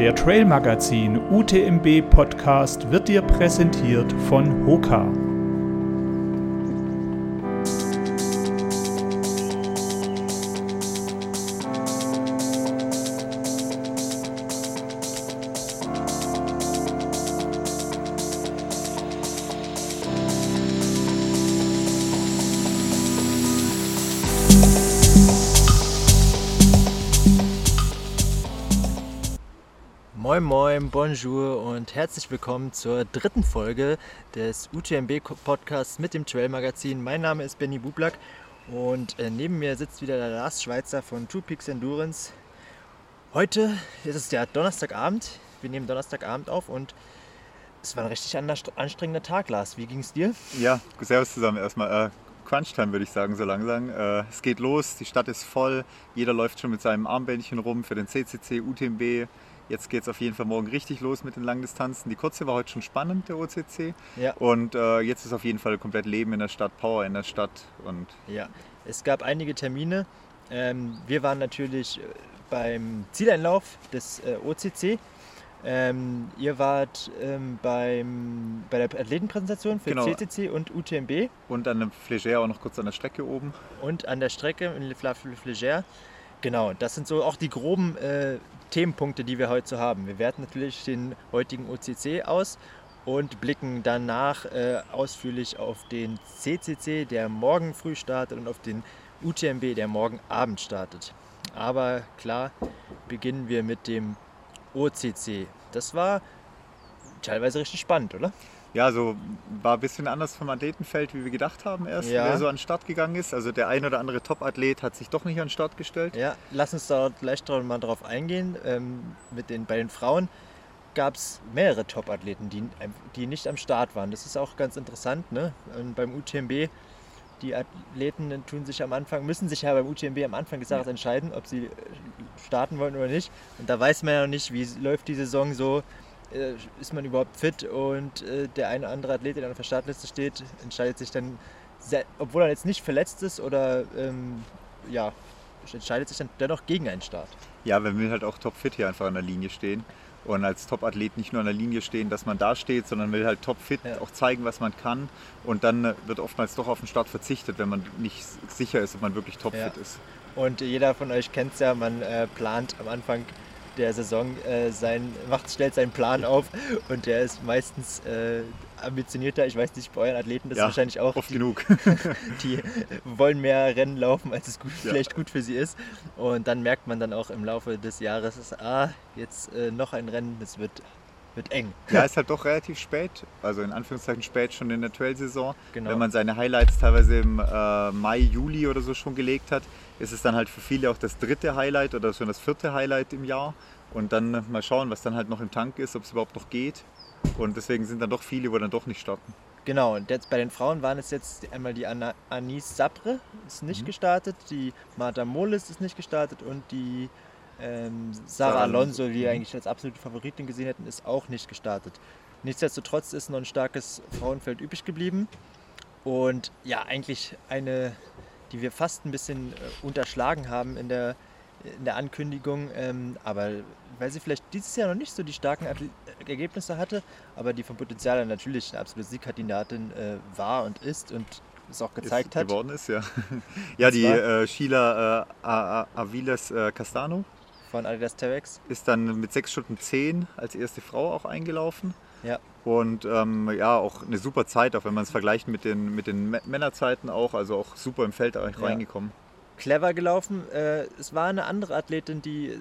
Der Trail Magazin UTMB Podcast wird dir präsentiert von Hoka. Bonjour und herzlich willkommen zur dritten Folge des UTMB Podcasts mit dem Trail Magazin. Mein Name ist Benny Bublak und äh, neben mir sitzt wieder der Lars Schweizer von Two Peaks Endurance. Heute ist es ja Donnerstagabend. Wir nehmen Donnerstagabend auf und es war ein richtig anstrengender Tag, Lars. Wie ging es dir? Ja, servus zusammen erstmal. Äh, Crunch-Time würde ich sagen, so langsam. Äh, es geht los, die Stadt ist voll, jeder läuft schon mit seinem Armbändchen rum für den CCC, UTMB. Jetzt geht es auf jeden Fall morgen richtig los mit den Langdistanzen. Die kurze war heute schon spannend, der OCC. Ja. Und äh, jetzt ist auf jeden Fall komplett Leben in der Stadt, Power in der Stadt. Und Ja, es gab einige Termine. Ähm, wir waren natürlich äh, beim Zieleinlauf des äh, OCC. Ähm, ihr wart ähm, beim, bei der Athletenpräsentation für Genau. CCC und UTMB und dann im Flégère auch noch kurz an der Strecke oben. und an der Strecke in Le Flaf Flégère. Genau, das sind so auch die groben äh, Themenpunkte, die wir heute so haben. Wir werten natürlich den heutigen OCC aus und blicken danach äh, ausführlich auf den CCC, der morgen früh startet und auf den UTMB, der morgen Abend startet. Aber klar, beginnen wir mit dem OCC. Das war teilweise richtig spannend, oder? Ja, so war ein bisschen anders vom Athletenfeld, wie wir gedacht haben erst, Ja. wer so an den Start gegangen ist. Also der ein oder andere Top-Athlet hat sich doch nicht an den Start gestellt. Ja, lass uns da gleich mal drauf eingehen. Ähm, mit den, bei den Frauen gab es mehrere Top-Athleten, die, die nicht am Start waren. Das ist auch ganz interessant. Ne? Und beim UTMB, die Athleten tun sich am Anfang, müssen sich ja beim UTMB am Anfang des Jahres entscheiden, ob sie äh, starten wollen oder nicht. Und da weiß man ja noch nicht, wie läuft die Saison so. Äh, Ist man überhaupt fit und äh, der eine oder andere Athlet, der auf der Startliste steht, entscheidet sich dann, obwohl er jetzt nicht verletzt ist oder ähm, ja, entscheidet sich dann dennoch gegen einen Start. Ja, wir will halt auch topfit hier einfach an der Linie stehen. Und als Top-Athlet nicht nur an der Linie stehen, dass man da steht, sondern will halt topfit Ja. auch zeigen, was man kann. Und dann äh, wird oftmals doch auf den Start verzichtet, wenn man nicht sicher ist, ob man wirklich topfit Ja. ist. Und jeder von euch kennt es ja, man äh, plant am Anfang der Saison äh, sein, macht, stellt seinen Plan auf und der ist meistens äh, ambitionierter. Ich weiß nicht, bei euren Athleten das ist Ja, wahrscheinlich auch. Oft die, genug. die wollen mehr Rennen laufen, als es gut, Ja. vielleicht gut für sie ist. Und dann merkt man dann auch im Laufe des Jahres, dass, ah, jetzt äh, noch ein Rennen, es wird, wird eng. Ja, ist halt doch relativ spät, also in Anführungszeichen spät schon in der Trail-Saison. Genau. Wenn man seine Highlights teilweise im äh, Mai, Juli oder so schon gelegt hat, ist es dann halt für viele auch das dritte Highlight oder schon das vierte Highlight im Jahr. Und dann mal schauen, was dann halt noch im Tank ist, ob es überhaupt noch geht. Und deswegen sind dann doch viele, wo dann doch nicht starten. Genau, und jetzt bei den Frauen waren es jetzt einmal die Anna, Anis Sabre, ist nicht gestartet, die Marta Molis ist nicht gestartet und die ähm, Sarah Alonso, die wir mhm. eigentlich als absolute Favoritin gesehen hätten, ist auch nicht gestartet. Nichtsdestotrotz ist noch ein starkes Frauenfeld übrig geblieben und ja, eigentlich eine, die wir fast ein bisschen äh, unterschlagen haben in der, in der Ankündigung, ähm, aber weil sie vielleicht dieses Jahr noch nicht so die starken Atle- Ergebnisse hatte, aber die vom Potenzial her natürlich eine absolute Siegkandidatin äh, war und ist und es auch gezeigt ist, hat. geworden ist, ja. ja, Und die äh, Sheila äh, Aviles äh, Castano Von Adidas Terex. ist dann mit 6 Stunden 10 als erste Frau auch eingelaufen. Ja. Und ähm, ja, auch eine super Zeit, auch wenn man es vergleicht mit den, mit den Mä- Männerzeiten auch, also auch super im Feld eigentlich Ja. reingekommen. Clever gelaufen. Äh, es war eine andere Athletin, die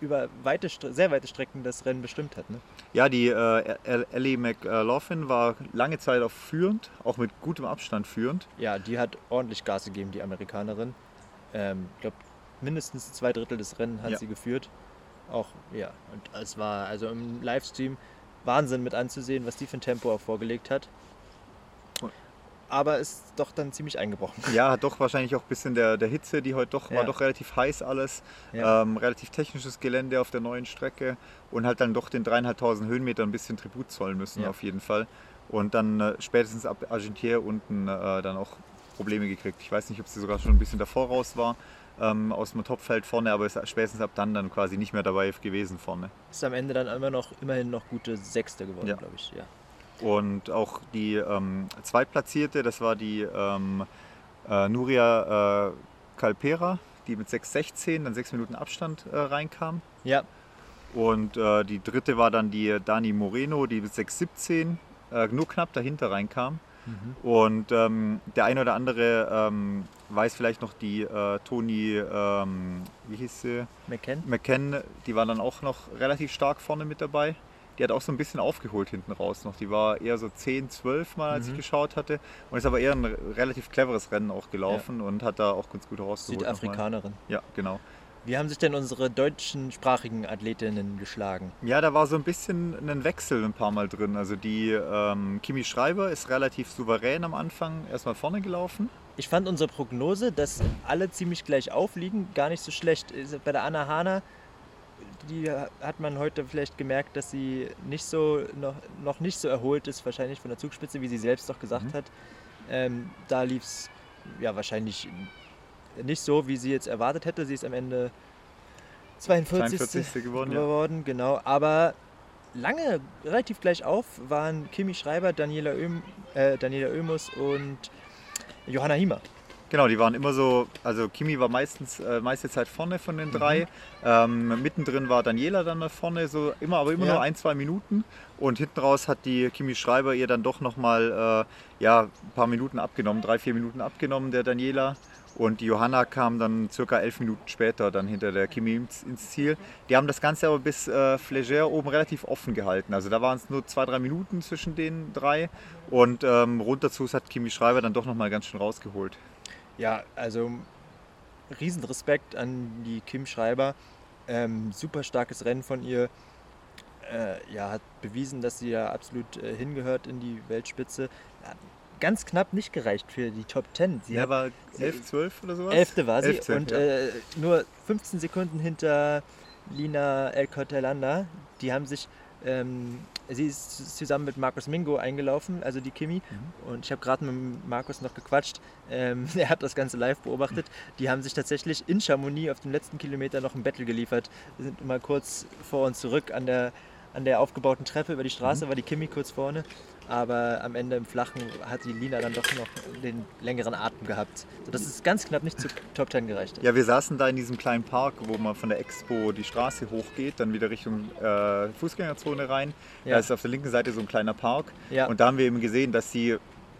über weite, sehr weite Strecken das Rennen bestimmt hat. Ne? Ja, die äh, El- Ellie McLaughlin war lange Zeit auch führend, auch mit gutem Abstand führend. Ja, die hat ordentlich Gas gegeben, die Amerikanerin. Ähm, ich glaube, mindestens zwei Drittel des Rennen hat Ja. sie geführt. Auch, ja, und es war also im Livestream Wahnsinn mit anzusehen, was die für ein Tempo auch vorgelegt hat. Aber ist doch dann ziemlich eingebrochen. Ja, doch wahrscheinlich auch ein bisschen der, der Hitze, die heute doch, Ja. war doch relativ heiß alles. Ja. Ähm, relativ technisches Gelände auf der neuen Strecke und halt dann doch den dreieinhalbtausend Höhenmeter ein bisschen Tribut zollen müssen Ja. auf jeden Fall. Und dann äh, spätestens ab Argentier unten äh, dann auch Probleme gekriegt. Ich weiß nicht, ob sie sogar schon ein bisschen davor raus war. Ähm, aus dem Topfeld vorne, aber ist spätestens ab dann dann quasi nicht mehr dabei gewesen vorne. Ist am Ende dann immer noch immerhin noch gute Sechste geworden, Ja. glaube ich. Ja. Und auch die ähm, Zweitplatzierte, das war die ähm, äh, Nuria äh, Calpera, die mit 6,16 dann 6 Minuten Abstand äh, reinkam. ja, Und äh, die dritte war dann die Dani Moreno, die mit 6,17 äh, nur knapp dahinter reinkam. Und ähm, der eine oder andere ähm, weiß vielleicht noch die äh, Toni, ähm, wie hieß sie? McKen. McKen, die war dann auch noch relativ stark vorne mit dabei. Die hat auch so ein bisschen aufgeholt hinten raus noch. Die war eher so 10, 12 Mal, als ich geschaut hatte. Und ist aber eher ein relativ cleveres Rennen auch gelaufen und hat da auch ganz gut rausgeholt. Südafrikanerin. Ja, genau. Wie haben sich denn unsere deutschen sprachigen Athletinnen geschlagen? Ja, da war so ein bisschen ein Wechsel ein paar Mal drin. Also die ähm, Kimi Schreiber ist relativ souverän am Anfang erstmal vorne gelaufen. Ich fand unsere Prognose, dass alle ziemlich gleich aufliegen, gar nicht so schlecht. Bei der Anna Hana, die hat man heute vielleicht gemerkt, dass sie nicht so, noch, noch nicht so erholt ist, wahrscheinlich von der Zugspitze, wie sie selbst doch gesagt hat. Ähm, da lief es ja wahrscheinlich nicht so, wie sie jetzt erwartet hätte. Sie ist am Ende 42. 42. geworden, ja. geworden, genau. Aber lange relativ gleich auf waren Kimi Schreiber, Daniela, Öm, äh, Daniela Oemus und Johanna Hiemer. Genau, die waren immer so, also Kimi war meistens äh, meiste Zeit vorne von den drei. Ähm, mittendrin war Daniela dann mal vorne, so immer, aber immer Ja. nur ein, zwei Minuten. Und hinten raus hat die Kimi Schreiber ihr dann doch nochmal äh, ja, ein paar Minuten abgenommen, drei, vier Minuten abgenommen, der Daniela. Und die Johanna kam dann circa elf Minuten später dann hinter der Kimi ins, Ziel. Die haben das Ganze aber bis äh, Flégère oben relativ offen gehalten. Also da waren es nur zwei, drei Minuten zwischen den drei. Und ähm, runter zu hat Kimi Schreiber dann doch nochmal ganz schön rausgeholt. Ja, also Riesenrespekt an die Kim Schreiber. Ähm, super starkes Rennen von ihr. Äh, ja, hat bewiesen, dass sie ja absolut äh, hingehört in die Weltspitze. Hat ganz knapp nicht gereicht für die Top 10. Sie Ja, hat war 11, 12 oder sowas? Elfte war sie Elfte, und ja. äh, nur 15 Sekunden hinter Lina El Cortelanda. Die haben sich, ähm, sie ist zusammen mit Markus Mingo eingelaufen, also die Kimi. Mhm. Und ich habe gerade mit Markus noch gequatscht. Ähm, er hat das Ganze live beobachtet. Die haben sich tatsächlich in Chamonix auf dem letzten Kilometer noch ein Battle geliefert. Wir sind mal kurz vor und zurück an der, an der aufgebauten Treppe über die Mhm. Straße, war die Kimi kurz vorne. Aber am Ende im Flachen hat die Lina dann doch noch den längeren Atem gehabt. Sodass es ganz knapp nicht zu Top 10 gereicht. Ja, wir saßen da in diesem kleinen Park, wo man von der Expo die Straße hochgeht, dann wieder Richtung äh, Fußgängerzone rein. Ja. Da ist auf der linken Seite so ein kleiner Park. Ja. Und da haben wir eben gesehen, dass sie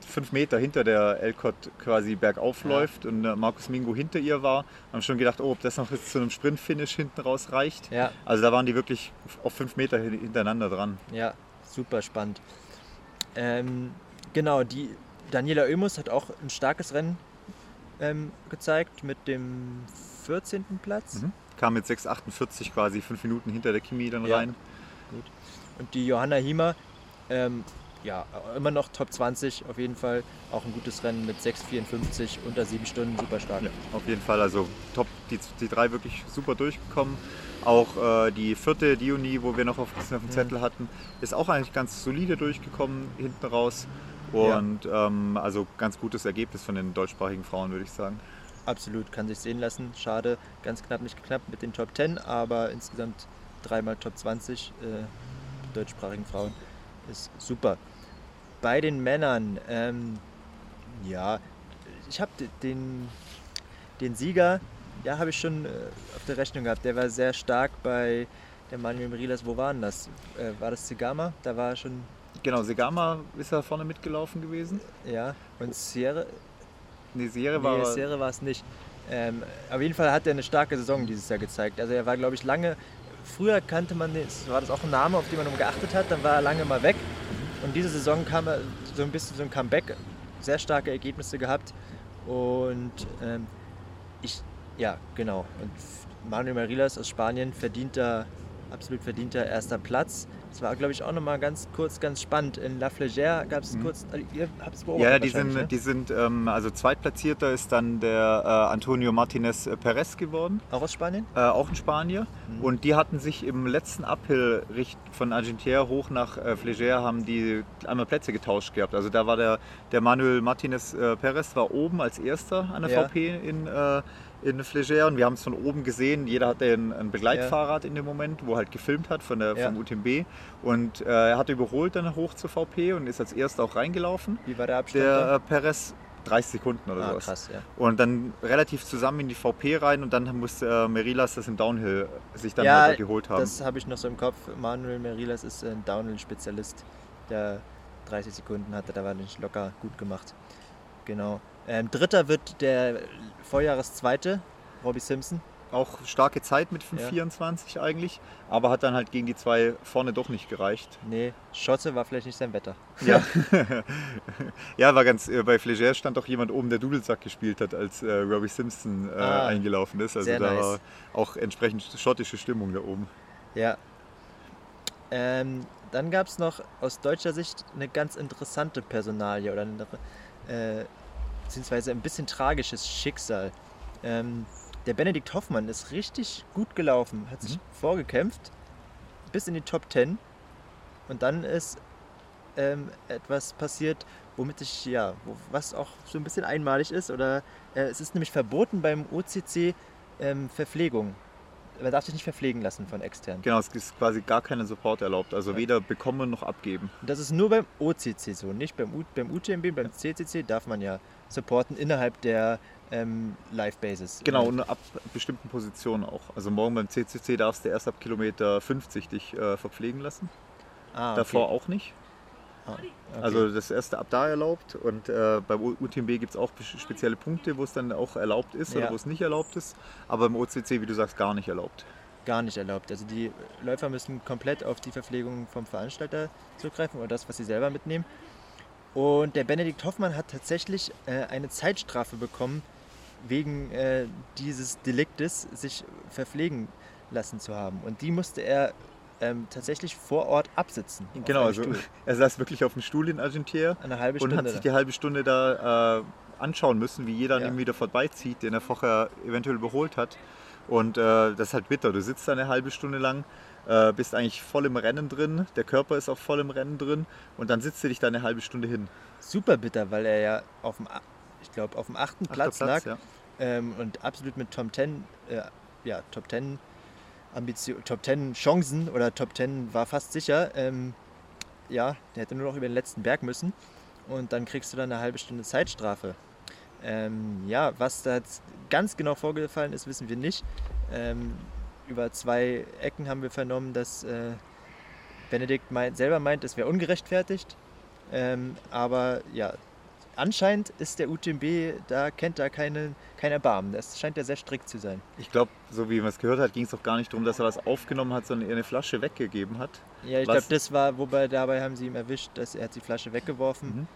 fünf Meter hinter der Elcott quasi bergauf läuft und äh, Markus Mingo hinter ihr war. Haben schon gedacht, oh, ob das noch jetzt zu einem Sprint-Finish hinten raus reicht. Ja, Also da waren die wirklich auf fünf Meter hin- hintereinander dran. ja, super spannend. Ähm, genau, die Daniela Oemus hat auch ein starkes Rennen ähm, gezeigt mit dem 14. Platz. Mhm. Kam mit 6,48 quasi fünf Minuten hinter der Kimi dann Ja. rein. Und die Johanna Hiemer, ähm, ja, immer noch Top 20 auf jeden Fall. Auch ein gutes Rennen mit 6,54 unter sieben Stunden, super stark. Ja, auf jeden Fall. Also top, die, die drei wirklich super durchgekommen. Auch äh, die vierte Diony, wo wir noch auf, auf dem Zettel hatten, ist auch eigentlich ganz solide durchgekommen hinten raus. Ja. Und ähm, also ganz gutes Ergebnis von den deutschsprachigen Frauen, würde ich sagen. Absolut, kann sich sehen lassen. Schade, ganz knapp nicht geknappt mit den Top 10, aber insgesamt dreimal Top 20 äh, deutschsprachigen Frauen ist super. Bei den Männern, ähm, ja, ich habe den, den Sieger, ja, habe ich schon äh, auf der Rechnung gehabt. Der war sehr stark bei der Manuel Merilas. Wo war denn das? Äh, war das Zigama? Da war er schon, Genau, Segama ist ja vorne mitgelaufen gewesen. ja. Und Sierra, Nee, Serie war. Nee, Serie war es nicht. Ähm, auf jeden Fall hat er eine starke Saison dieses Jahr gezeigt. Also er war, glaube ich, lange. Früher kannte man, den, war das auch ein Name, auf den man geachtet hat. Dann war er lange mal weg. Und diese Saison kam so ein bisschen so ein Comeback. Sehr starke Ergebnisse gehabt. Und ähm, ich, ja, genau. Und Manuel Marilas aus Spanien verdienter, absolut verdienter erster Platz. Das war, glaube ich, auch nochmal ganz kurz, ganz spannend. In La Flégère gab es kurz, ihr habt es beobachtet Ja, die sind, ne? die sind ähm, also zweitplatzierter ist dann der äh, Antonio Martinez Perez geworden. Auch aus Spanien? äh, auch ein Spanier. Mhm. Und die hatten sich im letzten Uphill von Argentière hoch nach äh, Flégère haben die einmal Plätze getauscht gehabt. Also da war der, der Manuel Martinez äh, Perez war oben als erster an der Ja. VP in, äh, in Flégère und wir haben es von oben gesehen. Jeder hatte ein, ein Begleitfahrrad ja. in dem Moment, wo er halt gefilmt hat von der, ja. vom UTMB. Und äh, er hat überholt dann hoch zur VP und ist als erster auch reingelaufen. Wie war der Abstand? Der äh, Perez 30 Sekunden oder ah, sowas. Krass, ja. Und dann relativ zusammen in die VP rein und dann musste äh, Merilas das im Downhill sich dann ja, geholt haben. Das habe ich noch so im Kopf. Manuel Merilas ist ein Downhill-Spezialist, der 30 Sekunden hatte, da war nicht locker gut gemacht. Genau. Ähm, Dritter wird der Vorjahreszweite, Robbie Simpson. Auch starke Zeit mit 5,24 ja. eigentlich, aber hat dann halt gegen die zwei vorne doch nicht gereicht. Nee, Schotte war vielleicht nicht sein Wetter. Ja, ja war ganz, äh, bei Flégère stand auch jemand oben, der Dudelsack gespielt hat, als äh, Robbie Simpson äh, ah, eingelaufen ist. Also da nice. war auch entsprechend schottische Stimmung da oben. Ja. Ähm, dann gab es noch aus deutscher Sicht eine ganz interessante Personalie oder eine, äh, beziehungsweise ein bisschen tragisches Schicksal. Ähm, der Benedikt Hoffmann ist richtig gut gelaufen, hat sich mhm. vorgekämpft bis in die Top 10 und dann ist ähm, etwas passiert, womit ich, ja, was auch so ein bisschen einmalig ist oder äh, es ist nämlich verboten beim OCC ähm, Verpflegung. Man darf sich nicht verpflegen lassen von extern. Genau, es ist quasi gar keinen Support erlaubt, also ja. weder bekommen noch abgeben. Das ist nur beim OCC so, nicht beim, U beim UTMB, beim CCC darf man ja supporten innerhalb der ähm, Live-Basis. Genau, und ab bestimmten Positionen auch. Also morgen beim CCC darfst du erst ab Kilometer 50 dich äh, verpflegen lassen. Ah, okay. Davor auch nicht. Ah, okay. Also das erste ab da erlaubt und äh, beim UTMB gibt es auch spezielle Punkte, wo es dann auch erlaubt ist ja. oder wo es nicht erlaubt ist. Aber im OCC, wie du sagst, gar nicht erlaubt. Gar nicht erlaubt. Also die Läufer müssen komplett auf die Verpflegung vom Veranstalter zurückgreifen oder das, was sie selber mitnehmen. Und der Benedikt Hoffmann hat tatsächlich äh, eine Zeitstrafe bekommen, wegen äh, dieses Deliktes sich verpflegen lassen zu haben. Und die musste er ähm, tatsächlich vor Ort absitzen. Genau, also Stuhl. er saß wirklich auf dem Stuhl in Argentier Eine halbe Stunde und hat sich die halbe Stunde da äh, anschauen müssen, wie jeder ja. an ihm wieder vorbeizieht, den er vorher eventuell überholt hat. Und äh, das ist halt bitter. Du sitzt da eine halbe Stunde lang äh, bist eigentlich voll im Rennen drin, der Körper ist auch voll im Rennen drin und dann sitzt du dich da eine halbe Stunde hin. Super bitter, weil er ja auf dem, ich glaube, auf dem achten Platz, Platz, lag ja. ähm, und absolut mit Top 10, äh, ja, Top 10 Ambition, Top 10 Chancen oder Top 10 war fast sicher. Ähm, ja, der hätte nur noch über den letzten Berg müssen und dann kriegst du dann eine halbe Stunde Zeitstrafe. Ähm, ja, was da jetzt ganz genau vorgefallen ist, wissen wir nicht. Ähm, über zwei Ecken haben wir vernommen, dass äh, Benedikt meint, selber meint, es wäre ungerechtfertigt. Ähm, aber ja, anscheinend ist der UTMB, da kennt er keine, kein Erbarmen. Das scheint ja sehr strikt zu sein. Ich glaube, so wie man es gehört hat, ging es auch gar nicht darum, dass er was aufgenommen hat, sondern er eine Flasche weggegeben hat. Ja, ich glaube, das war, wobei dabei haben sie ihm erwischt, dass er hat die Flasche weggeworfen. Mhm.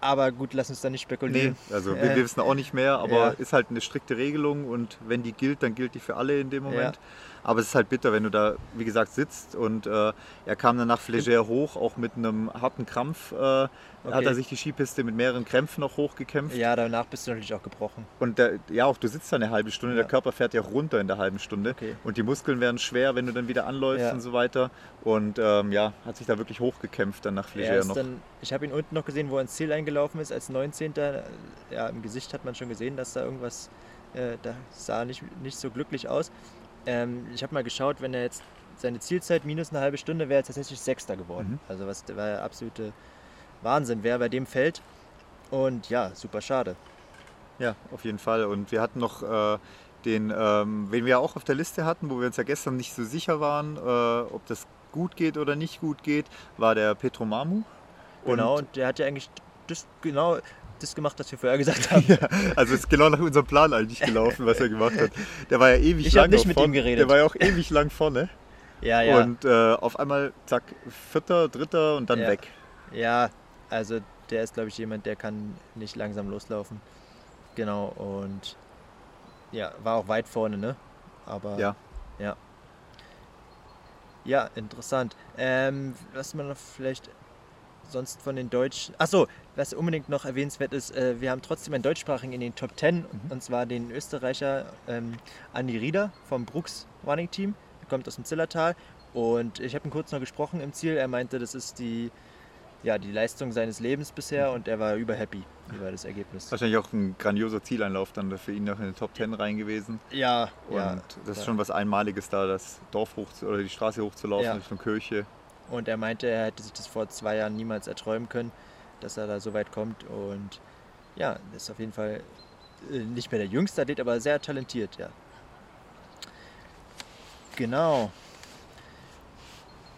Aber gut, lass uns da nicht spekulieren. Nee, also wir, wir äh, wissen auch nicht mehr, aber ja. ist halt eine strikte Regelung und wenn die gilt, dann gilt die für alle in dem Moment. Ja. Aber es ist halt bitter, wenn du da, wie gesagt, sitzt und äh, er kam dann nach Flégère hoch, auch mit einem harten Krampf. Äh, okay. Hat er sich die Skipiste mit mehreren Krämpfen noch hochgekämpft. Ja, danach bist du natürlich auch gebrochen. Und der, ja, auch du sitzt da eine halbe Stunde, ja. der Körper fährt ja runter in der halben Stunde. Okay. Und die Muskeln werden schwer, wenn du dann wieder anläufst und so weiter. Und ähm, ja, hat sich da wirklich hochgekämpft dann nach Flégère noch. Dann, ich habe ihn unten noch gesehen, wo er ins Ziel eingelaufen ist als 19. Ja, im Gesicht hat man schon gesehen, dass da irgendwas, äh, da sah nicht, nicht so glücklich aus. Ähm, ich habe mal geschaut, wenn er jetzt seine Zielzeit minus eine halbe Stunde wäre, er tatsächlich Sechster geworden. Mhm. Also was war ja absolute Wahnsinn, wer bei dem fällt. Und ja, super schade. Ja, auf jeden Fall. Und wir hatten noch äh, den, ähm, wen wir auch auf der Liste hatten, wo wir uns ja gestern nicht so sicher waren, äh, ob das gut geht oder nicht gut geht, war der Petro Mamu. Genau, und der hat ja eigentlich das genau das gemacht, was wir vorher gesagt haben. Ja, also ist genau nach unserem Plan eigentlich gelaufen, was er gemacht hat. Der war ja ewig ich lang nicht mit vorne. ihm geredet. Der war ja auch ewig lang vorne. Ja, ja. Und äh, auf einmal, zack, vierter, dritter und dann ja. weg. Ja, also der ist, glaube ich, jemand, der kann nicht langsam loslaufen. Genau, und ja, war auch weit vorne, ne? Aber ja. Ja, ja interessant. Ähm, was man noch vielleicht sonst von den Deutschen. Achso, was unbedingt noch erwähnenswert ist, äh, wir haben trotzdem einen deutschsprachigen in den Top 10 mhm. und zwar den Österreicher ähm, Andi Rieder vom Brooks Running Team. Er kommt aus dem Zillertal und ich habe ihn kurz noch gesprochen im Ziel. Er meinte, das ist die ja, die Leistung seines Lebens bisher und er war überhappy über das Ergebnis. Wahrscheinlich auch ein grandioser Zieleinlauf dann für ihn noch in den Top 10 rein gewesen. Ja, Und ja. das ist schon was Einmaliges da, das Dorf hoch oder die Straße hochzulaufen Ja. Richtung Kirche. Und er meinte, er hätte sich das vor zwei Jahren niemals erträumen können, dass er da so weit kommt. Und ja, ist auf jeden Fall äh, nicht mehr der jüngste Athlet, aber sehr talentiert, ja. Genau.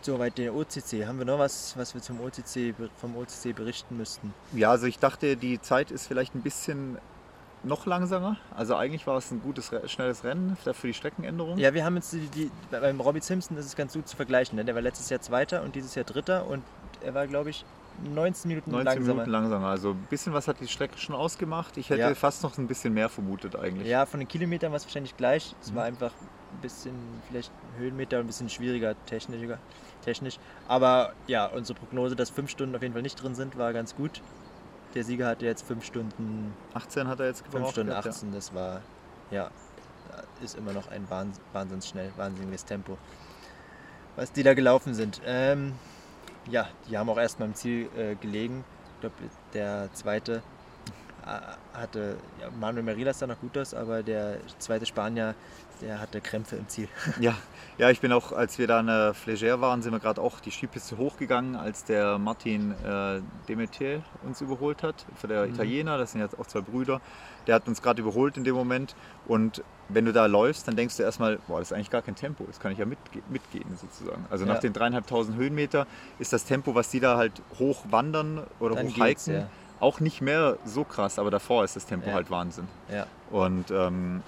Soweit der OCC. Haben wir noch was, was wir zum OCC, vom OCC berichten müssten? Ja, also ich dachte, die Zeit ist vielleicht ein bisschen noch langsamer. Also eigentlich war es ein gutes, schnelles Rennen für die Streckenänderung. Ja, wir haben jetzt die, die, beim Robbie Simpson ist es ganz gut zu vergleichen, denn der war letztes Jahr Zweiter und dieses Jahr Dritter und er war, glaube ich, 19 Minuten 19 langsamer. Minuten langsamer. Also ein bisschen was hat die Strecke schon ausgemacht. Ich hätte Ja. fast noch ein bisschen mehr vermutet eigentlich. Ja, von den Kilometern war es wahrscheinlich gleich. Es Mhm. war einfach ein bisschen, vielleicht Höhenmeter, ein bisschen schwieriger technischer, technisch. Aber ja, unsere Prognose, dass fünf Stunden auf jeden Fall nicht drin sind, war ganz gut. Der Sieger hatte jetzt fünf Stunden, 18 hat er jetzt fünf gebraucht. Stunden gehabt, 18. Das war, ja, ist immer noch ein Wahns wahnsinns schnell, wahnsinniges Tempo, was die da gelaufen sind. Ähm, ja, die haben auch erstmal im Ziel äh, gelegen. Ich glaube, der zweite äh, hatte, ja, Manuel Merila sah noch gut aus, aber der zweite Spanier, der hatte Krämpfe im Ziel. Ja, ja, ich bin auch, als wir da in der Flégère waren, sind wir gerade auch die Skipiste hochgegangen, als der Martin äh, Demetier uns überholt hat, für der Mhm. Italiener, das sind jetzt auch zwei Brüder. Der hat uns gerade überholt in dem Moment und wenn du da läufst, dann denkst du erstmal, boah, das ist eigentlich gar kein Tempo, das kann ich ja mitge mitgehen sozusagen. Also nach Ja. den dreieinhalbtausend Höhenmeter ist das Tempo, was die da halt hoch wandern oder Dann hoch hiken, ja. auch nicht mehr so krass, aber davor ist das Tempo Ja. halt Wahnsinn. Ja, Und ähm,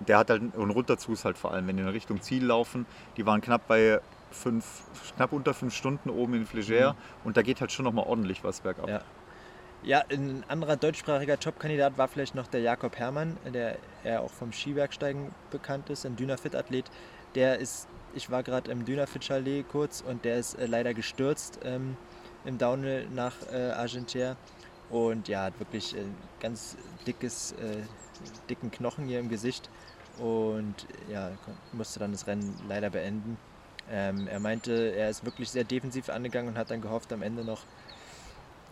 der hat halt, und runterzu ist halt vor allem, wenn die in Richtung Ziel laufen, die waren knapp bei fünf, knapp unter fünf Stunden oben in Flégère Mhm. und da geht halt schon nochmal ordentlich was bergab. Ja. Ja, ein anderer deutschsprachiger Top-Kandidat war vielleicht noch der Jakob Herrmann, der eher auch vom Skibergsteigen bekannt ist, ein Dynafit-Athlet. Der ist, ich war gerade im Dynafit-Chalet kurz und der ist äh, leider gestürzt ähm, im Downhill nach äh, Argentière und ja, hat wirklich äh, ganz dickes, äh, dicken Knochen hier im Gesicht und ja, musste dann das Rennen leider beenden. Ähm, er meinte, er ist wirklich sehr defensiv angegangen und hat dann gehofft, am Ende noch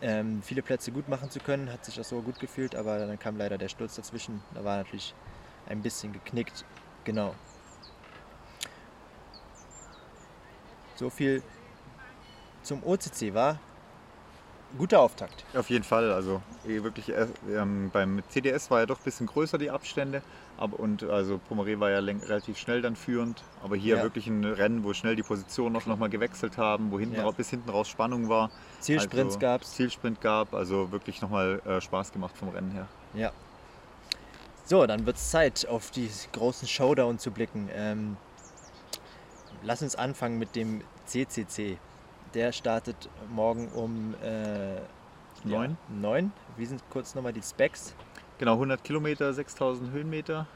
ähm, viele Plätze gut machen zu können, hat sich auch so gut gefühlt, aber dann kam leider der Sturz dazwischen. Da war natürlich ein bisschen geknickt. Genau. So viel zum OCC war. Guter Auftakt. Auf jeden Fall, also eh wirklich äh, ähm, beim CDS war ja doch ein bisschen größer die Abstände aber, und also Pomeré war ja relativ schnell dann führend, aber hier Ja. wirklich ein Rennen, wo schnell die Positionen noch, noch mal gewechselt haben, wo hinten Ja. bis hinten raus Spannung war. Zielsprints also, gab's. Zielsprint gab, also wirklich nochmal äh, Spaß gemacht vom Rennen her. Ja. So, dann wird es Zeit, auf die großen Showdown zu blicken. Ähm, lass uns anfangen mit dem CCC. Der startet morgen um äh, Neun. Ja, neun. Wie sind kurz nochmal die Specs Genau, 100 Kilometer, 6000 Höhenmeter.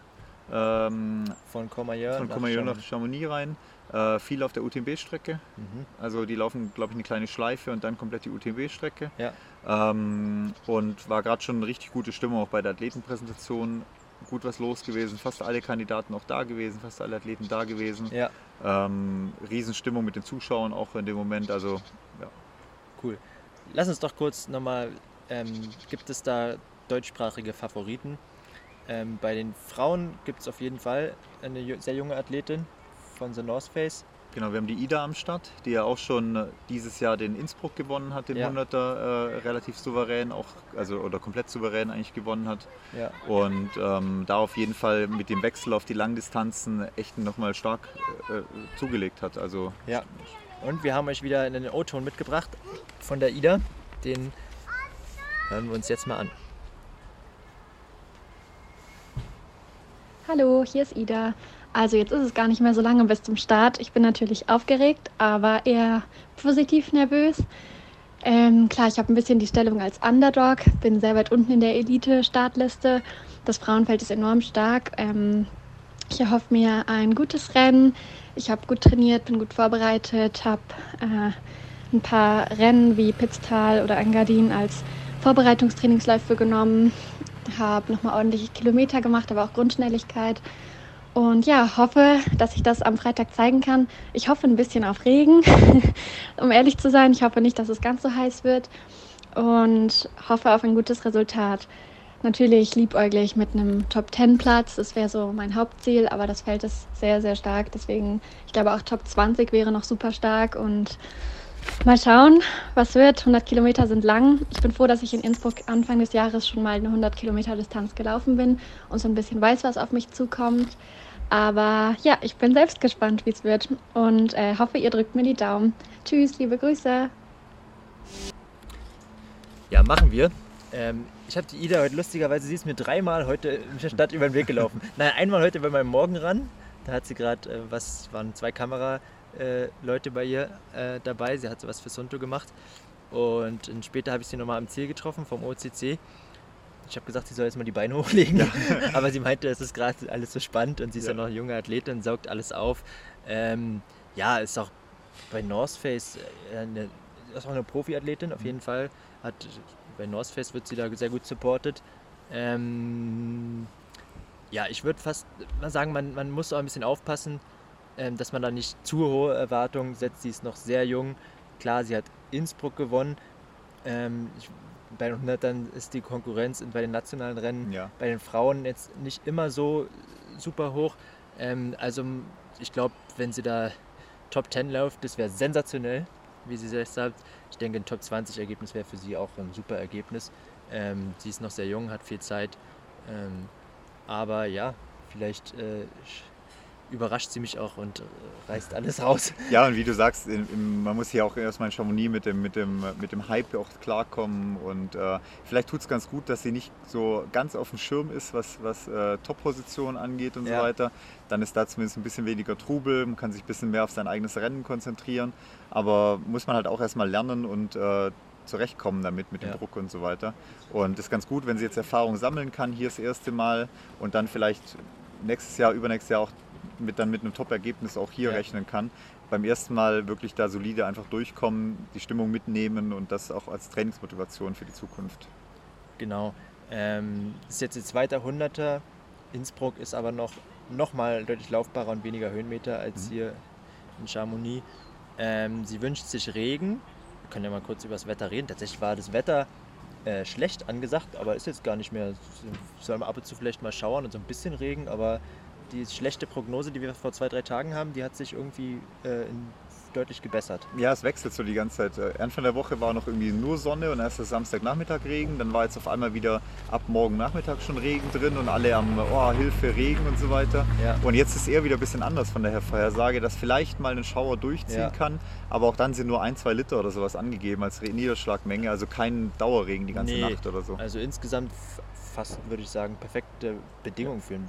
Ähm, von Courmayeur? von nach nach Chamonix? Chamonix rein. Äh, viel auf der UTMB-Strecke. Mhm. Also die laufen, glaube ich, eine kleine Schleife und dann komplett die UTMB-Strecke. Ja. Ähm, und war gerade schon eine richtig gute Stimmung auch bei der Athletenpräsentation. Gut was los gewesen, fast alle Kandidaten auch da gewesen, fast alle Athleten da gewesen. Ja, Ähm, Riesenstimmung mit den Zuschauern auch in dem Moment. Also ja, cool. Lass uns doch kurz nochmal, ähm, gibt es da deutschsprachige Favoriten? Ähm, bei den Frauen gibt es auf jeden Fall eine sehr junge Athletin von The North Face. Genau, wir haben die Ida am Start, die ja auch schon äh, dieses Jahr den Innsbruck gewonnen hat, den Ja. 100er äh, relativ souverän, auch, also oder komplett souverän eigentlich gewonnen hat. Ja, Und ähm, da auf jeden Fall mit dem Wechsel auf die Langdistanzen echt nochmal stark äh, zugelegt hat. Also ja. Und wir haben euch wieder einen O-Ton mitgebracht von der Ida. Den hören wir uns jetzt mal an. Hallo, hier ist Ida. Also jetzt ist es gar nicht mehr so lange bis zum Start. Ich bin natürlich aufgeregt, aber eher positiv nervös. Ähm, klar, ich habe ein bisschen die Stellung als Underdog, bin sehr weit unten in der Elite-Startliste. Das Frauenfeld ist enorm stark. Ähm, ich erhoffe mir ein gutes Rennen. Ich habe gut trainiert, bin gut vorbereitet, habe äh, ein paar Rennen wie Pitztal oder Engadin als Vorbereitungstrainingsläufe genommen, habe nochmal ordentliche Kilometer gemacht, aber auch Grundschnelligkeit. Und ja, hoffe, dass ich das am Freitag zeigen kann. Ich hoffe ein bisschen auf Regen, um ehrlich zu sein. Ich hoffe nicht, dass es ganz so heiß wird und hoffe auf ein gutes Resultat. Natürlich liebäuglich mit einem Top 10 Platz, das wäre so mein Hauptziel, aber das Feld ist sehr, sehr stark. Deswegen, ich glaube auch Top 20 wäre noch super stark und mal schauen, was wird. 100 Kilometer sind lang. Ich bin froh, dass ich in Innsbruck Anfang des Jahres schon mal eine 100 Kilometer Distanz gelaufen bin und so ein bisschen weiß, was auf mich zukommt. Aber ja, ich bin selbst gespannt, wie es wird und äh, hoffe, ihr drückt mir die Daumen. Tschüss, liebe Grüße. Ja, machen wir. Ähm, ich habe die Ida heute lustigerweise, sie ist mir dreimal heute in der Stadt über den Weg gelaufen. Nein, einmal heute bei meinem Morgenrun. Da hat sie gerade, äh, was waren zwei Kamera äh, bei ihr äh, dabei. Sie hat was für Sunto gemacht. Und später habe ich sie nochmal am Ziel getroffen vom OCC. Ich habe gesagt, sie soll jetzt mal die Beine hochlegen. Ja. Aber sie meinte, es ist gerade alles so spannend und sie ist ja. ja noch eine junge Athletin, saugt alles auf. Ähm, ja, ist auch bei North Face äh, eine, ist auch eine Profiathletin auf mhm. jeden Fall. Hat bei North Face wird sie da sehr gut supported. Ähm, ja, ich würde fast mal sagen, man, man muss auch ein bisschen aufpassen, ähm, dass man da nicht zu hohe Erwartungen setzt. Sie ist noch sehr jung. Klar, sie hat Innsbruck gewonnen. Ähm, ich, bei den 100ern ist die Konkurrenz bei den nationalen Rennen ja. bei den Frauen jetzt nicht immer so super hoch. Ähm, also ich glaube, wenn sie da Top 10 läuft, das wäre sensationell, wie sie selbst sagt. Ich denke, ein Top 20 Ergebnis wäre für sie auch ein super Ergebnis. Ähm, sie ist noch sehr jung, hat viel Zeit. Ähm, aber ja, vielleicht äh, überrascht sie mich auch und äh, reißt alles raus. Ja, und wie du sagst, in, in, man muss hier auch erstmal in Chamonix mit dem, mit dem, mit dem Hype auch klarkommen. Und äh, vielleicht tut es ganz gut, dass sie nicht so ganz auf dem Schirm ist, was, was äh, Top-Positionen angeht und ja. so weiter. Dann ist da zumindest ein bisschen weniger Trubel, man kann sich ein bisschen mehr auf sein eigenes Rennen konzentrieren. Aber muss man halt auch erstmal lernen und äh, zurechtkommen damit, mit dem ja. Druck und so weiter. Und es ist ganz gut, wenn sie jetzt Erfahrung sammeln kann, hier das erste Mal und dann vielleicht nächstes Jahr, übernächstes Jahr auch mit, dann mit einem Top-Ergebnis auch hier ja. rechnen kann. Beim ersten Mal wirklich da solide einfach durchkommen, die Stimmung mitnehmen und das auch als Trainingsmotivation für die Zukunft. Genau. Ähm, ist jetzt die zweite Hunderter. Innsbruck ist aber noch, noch mal deutlich laufbarer und weniger Höhenmeter als mhm. hier in Chamonix. Ähm, sie wünscht sich Regen. Wir können ja mal kurz über das Wetter reden. Tatsächlich war das Wetter äh, schlecht angesagt, aber ist jetzt gar nicht mehr. Soll man ab und zu vielleicht mal schauern und so ein bisschen Regen, aber die schlechte Prognose, die wir vor zwei, drei Tagen haben, die hat sich irgendwie äh, deutlich gebessert. Ja, es wechselt so die ganze Zeit. Äh, Anfang der Woche war noch irgendwie nur Sonne und erst Samstagnachmittag Regen. Dann war jetzt auf einmal wieder ab morgen Nachmittag schon Regen drin und alle am Oh, Hilfe, Regen und so weiter. Ja. Und jetzt ist eher wieder ein bisschen anders von der Vorhersage, dass vielleicht mal ein Schauer durchziehen ja. kann. Aber auch dann sind nur ein, zwei Liter oder sowas angegeben als Niederschlagmenge. Also kein Dauerregen die ganze nee. Nacht oder so. Also insgesamt fast, würde ich sagen, perfekte Bedingungen für einen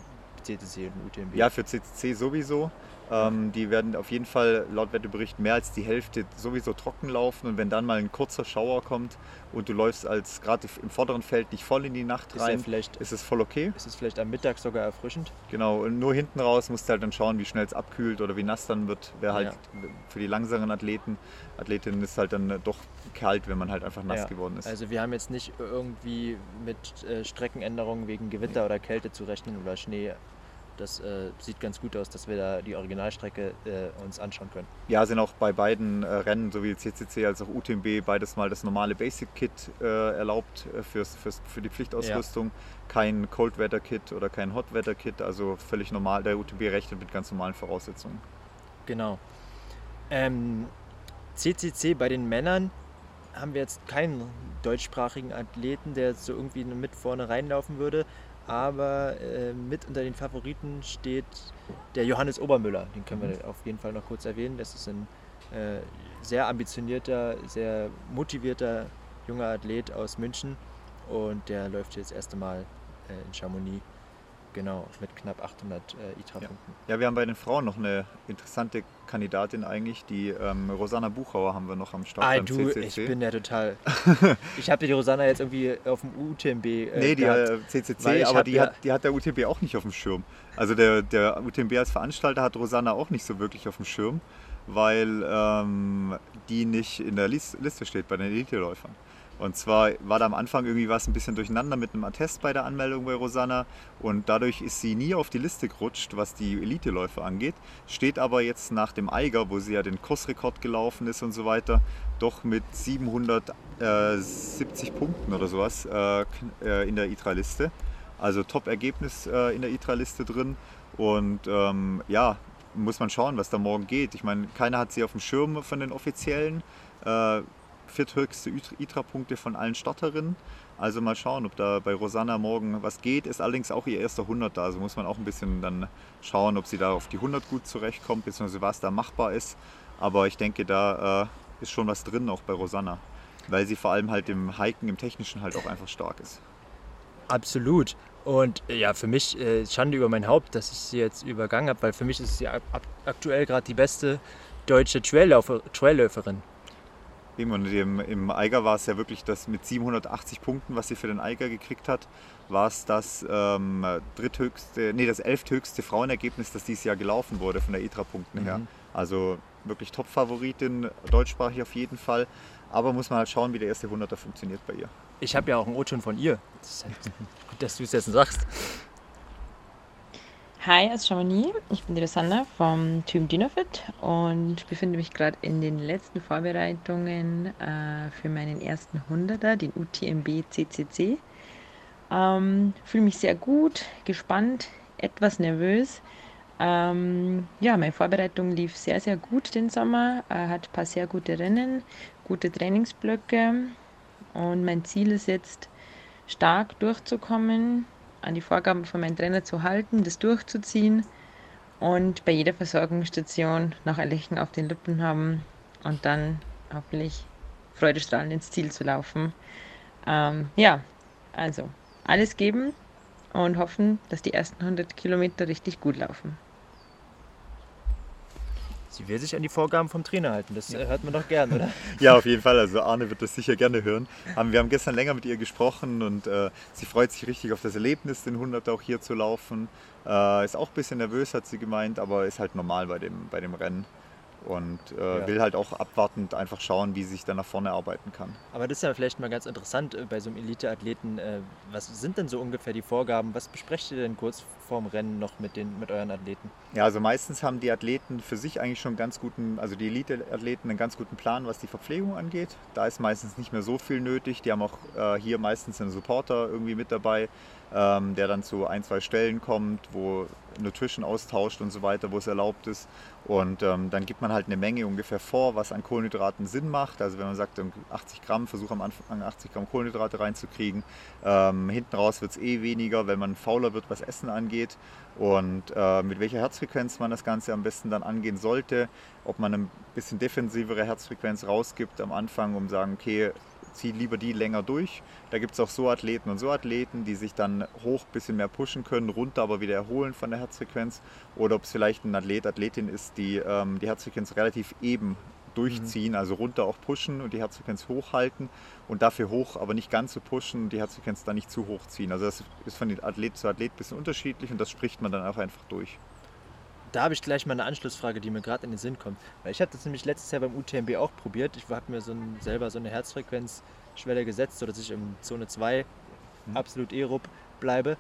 CCC und UTMB? Ja, für CCC sowieso. Ähm, die werden auf jeden Fall laut Wettebericht mehr als die Hälfte sowieso trocken laufen und wenn dann mal ein kurzer Schauer kommt und du läufst als gerade im vorderen Feld nicht voll in die Nacht rein, ja ist es voll okay. Ist es vielleicht am Mittag sogar erfrischend? Genau, und nur hinten raus musst du halt dann schauen, wie schnell es abkühlt oder wie nass dann wird. Wäre halt ja. für die langsamen Athleten, Athletinnen ist halt dann doch kalt, wenn man halt einfach nass ja. geworden ist. Also wir haben jetzt nicht irgendwie mit äh, Streckenänderungen wegen Gewitter oder Kälte zu rechnen oder Schnee das äh, sieht ganz gut aus, dass wir da die Originalstrecke äh, uns anschauen können. Ja, sind auch bei beiden äh, Rennen, sowie CCC als auch UTMB, beides mal das normale Basic Kit äh, erlaubt äh, fürs, fürs, für die Pflichtausrüstung. Ja. Kein Cold Weather Kit oder kein Hot Weather Kit, also völlig normal. Der UTMB rechnet mit ganz normalen Voraussetzungen. Genau. Ähm, CCC bei den Männern haben wir jetzt keinen deutschsprachigen Athleten, der so irgendwie mit vorne reinlaufen würde aber äh, mit unter den Favoriten steht der Johannes Obermüller. Den können wir auf jeden Fall noch kurz erwähnen. Das ist ein äh, sehr ambitionierter, sehr motivierter junger Athlet aus München und der läuft jetzt das erste Mal äh, in Chamonix Genau, mit knapp 800 äh, ITRA-Punkten. Ja. ja. wir haben bei den Frauen noch eine interessante Kandidatin eigentlich. Die ähm, Rosanna Buchauer haben wir noch am Start ah, du, CCC. Ich bin ja total. ich habe die Rosanna jetzt irgendwie auf dem UTMB. Äh, nee, die äh, CCC, aber die, ja hat, die hat der UTMB auch nicht auf dem Schirm. Also der, der UTMB als Veranstalter hat Rosanna auch nicht so wirklich auf dem Schirm, weil ähm, die nicht in der Liste steht bei den Elite-Läufern. Und zwar war da am Anfang irgendwie was ein bisschen durcheinander mit einem Attest bei der Anmeldung bei Rosanna und dadurch ist sie nie auf die Liste gerutscht, was die Eliteläufe angeht. Steht aber jetzt nach dem Eiger, wo sie ja den Kursrekord gelaufen ist und so weiter, doch mit 770 Punkten oder sowas äh, äh, in der ITRA-Liste. Also Top-Ergebnis äh, in der ITRA-Liste drin. Und ähm, ja, muss man schauen, was da morgen geht. Ich meine, keiner hat sie auf dem Schirm von den Offiziellen. Äh, vierthöchste ITRA-Punkte von allen Starterinnen. Also mal schauen, ob da bei Rosanna morgen was geht. Ist allerdings auch ihr erster 100 da. Also muss man auch ein bisschen dann schauen, ob sie da auf die 100 gut zurechtkommt, beziehungsweise was da machbar ist. Aber ich denke, da äh, ist schon was drin, auch bei Rosanna. Weil sie vor allem halt im Hiken, im Technischen halt auch einfach stark ist. Absolut. Und äh, ja, für mich äh, Schande über mein Haupt, dass ich sie jetzt übergangen habe, weil für mich ist sie aktuell gerade die beste deutsche Trailläuferin. Und im, im Eiger war es ja wirklich das mit 780 Punkten, was sie für den Eiger gekriegt hat, war es das ähm, dritthöchste, nee, das elfthöchste Frauenergebnis, das dieses Jahr gelaufen wurde von der ITRA-Punkten mhm. her. Also wirklich Top-Favoritin, deutschsprachig auf jeden Fall. Aber muss man halt schauen, wie der erste Hunderter funktioniert bei ihr. Ich habe ja auch einen O-Ton von ihr. Das halt gut, dass du es jetzt sagst. Hi aus Chamonix, ich bin die Rosanna vom Team Dinofit und befinde mich gerade in den letzten Vorbereitungen äh, für meinen ersten Hunderter, den UTMB CCC. Ähm, Fühle mich sehr gut, gespannt, etwas nervös. Ähm, ja, meine Vorbereitung lief sehr, sehr gut den Sommer, äh, hat ein paar sehr gute Rennen, gute Trainingsblöcke und mein Ziel ist jetzt stark durchzukommen, an die Vorgaben von meinem Trainer zu halten, das durchzuziehen und bei jeder Versorgungsstation noch ein Lächeln auf den Lippen haben und dann hoffentlich freudestrahlend ins Ziel zu laufen. Ähm, ja, also alles geben und hoffen, dass die ersten 100 Kilometer richtig gut laufen. Sie will sich an die Vorgaben vom Trainer halten. Das ja. hört man doch gern, oder? ja, auf jeden Fall. Also Arne wird das sicher gerne hören. Wir haben gestern länger mit ihr gesprochen und äh, sie freut sich richtig auf das Erlebnis, den 100 auch hier zu laufen. Äh, ist auch ein bisschen nervös, hat sie gemeint, aber ist halt normal bei dem, bei dem Rennen und äh, ja. will halt auch abwartend einfach schauen, wie sich dann nach vorne arbeiten kann. Aber das ist ja vielleicht mal ganz interessant äh, bei so einem Elite-Athleten. Äh, was sind denn so ungefähr die Vorgaben? Was besprecht ihr denn kurz vorm Rennen noch mit, den, mit euren Athleten? Ja, also meistens haben die Athleten für sich eigentlich schon ganz guten, also die Elite-Athleten einen ganz guten Plan, was die Verpflegung angeht. Da ist meistens nicht mehr so viel nötig. Die haben auch äh, hier meistens einen Supporter irgendwie mit dabei, ähm, der dann zu ein, zwei Stellen kommt, wo Nutrition austauscht und so weiter, wo es erlaubt ist. Und ähm, dann gibt man halt eine Menge ungefähr vor, was an Kohlenhydraten Sinn macht. Also wenn man sagt, 80 Gramm, versuche am Anfang 80 Gramm Kohlenhydrate reinzukriegen. Ähm, hinten raus wird es eh weniger, wenn man fauler wird, was Essen angeht. Und äh, mit welcher Herzfrequenz man das Ganze am besten dann angehen sollte. Ob man ein bisschen defensivere Herzfrequenz rausgibt am Anfang, um sagen, okay, zieh lieber die länger durch. Da gibt es auch so Athleten und so Athleten, die sich dann hoch ein bisschen mehr pushen können, runter aber wieder erholen von der Herzfrequenz. Oder ob es vielleicht ein Athlet, Athletin ist, die ähm, die Herzfrequenz relativ eben durchziehen, mhm. also runter auch pushen und die Herzfrequenz hochhalten und dafür hoch, aber nicht ganz so pushen und die Herzfrequenz dann nicht zu hoch ziehen. Also das ist von Athlet zu Athlet ein bisschen unterschiedlich und das spricht man dann auch einfach durch da habe ich gleich mal eine Anschlussfrage, die mir gerade in den Sinn kommt. Weil ich habe das nämlich letztes Jahr beim UTMB auch probiert. Ich habe mir so ein, selber so eine Herzfrequenzschwelle gesetzt, sodass ich in Zone 2 mhm. absolut aerob bleibe.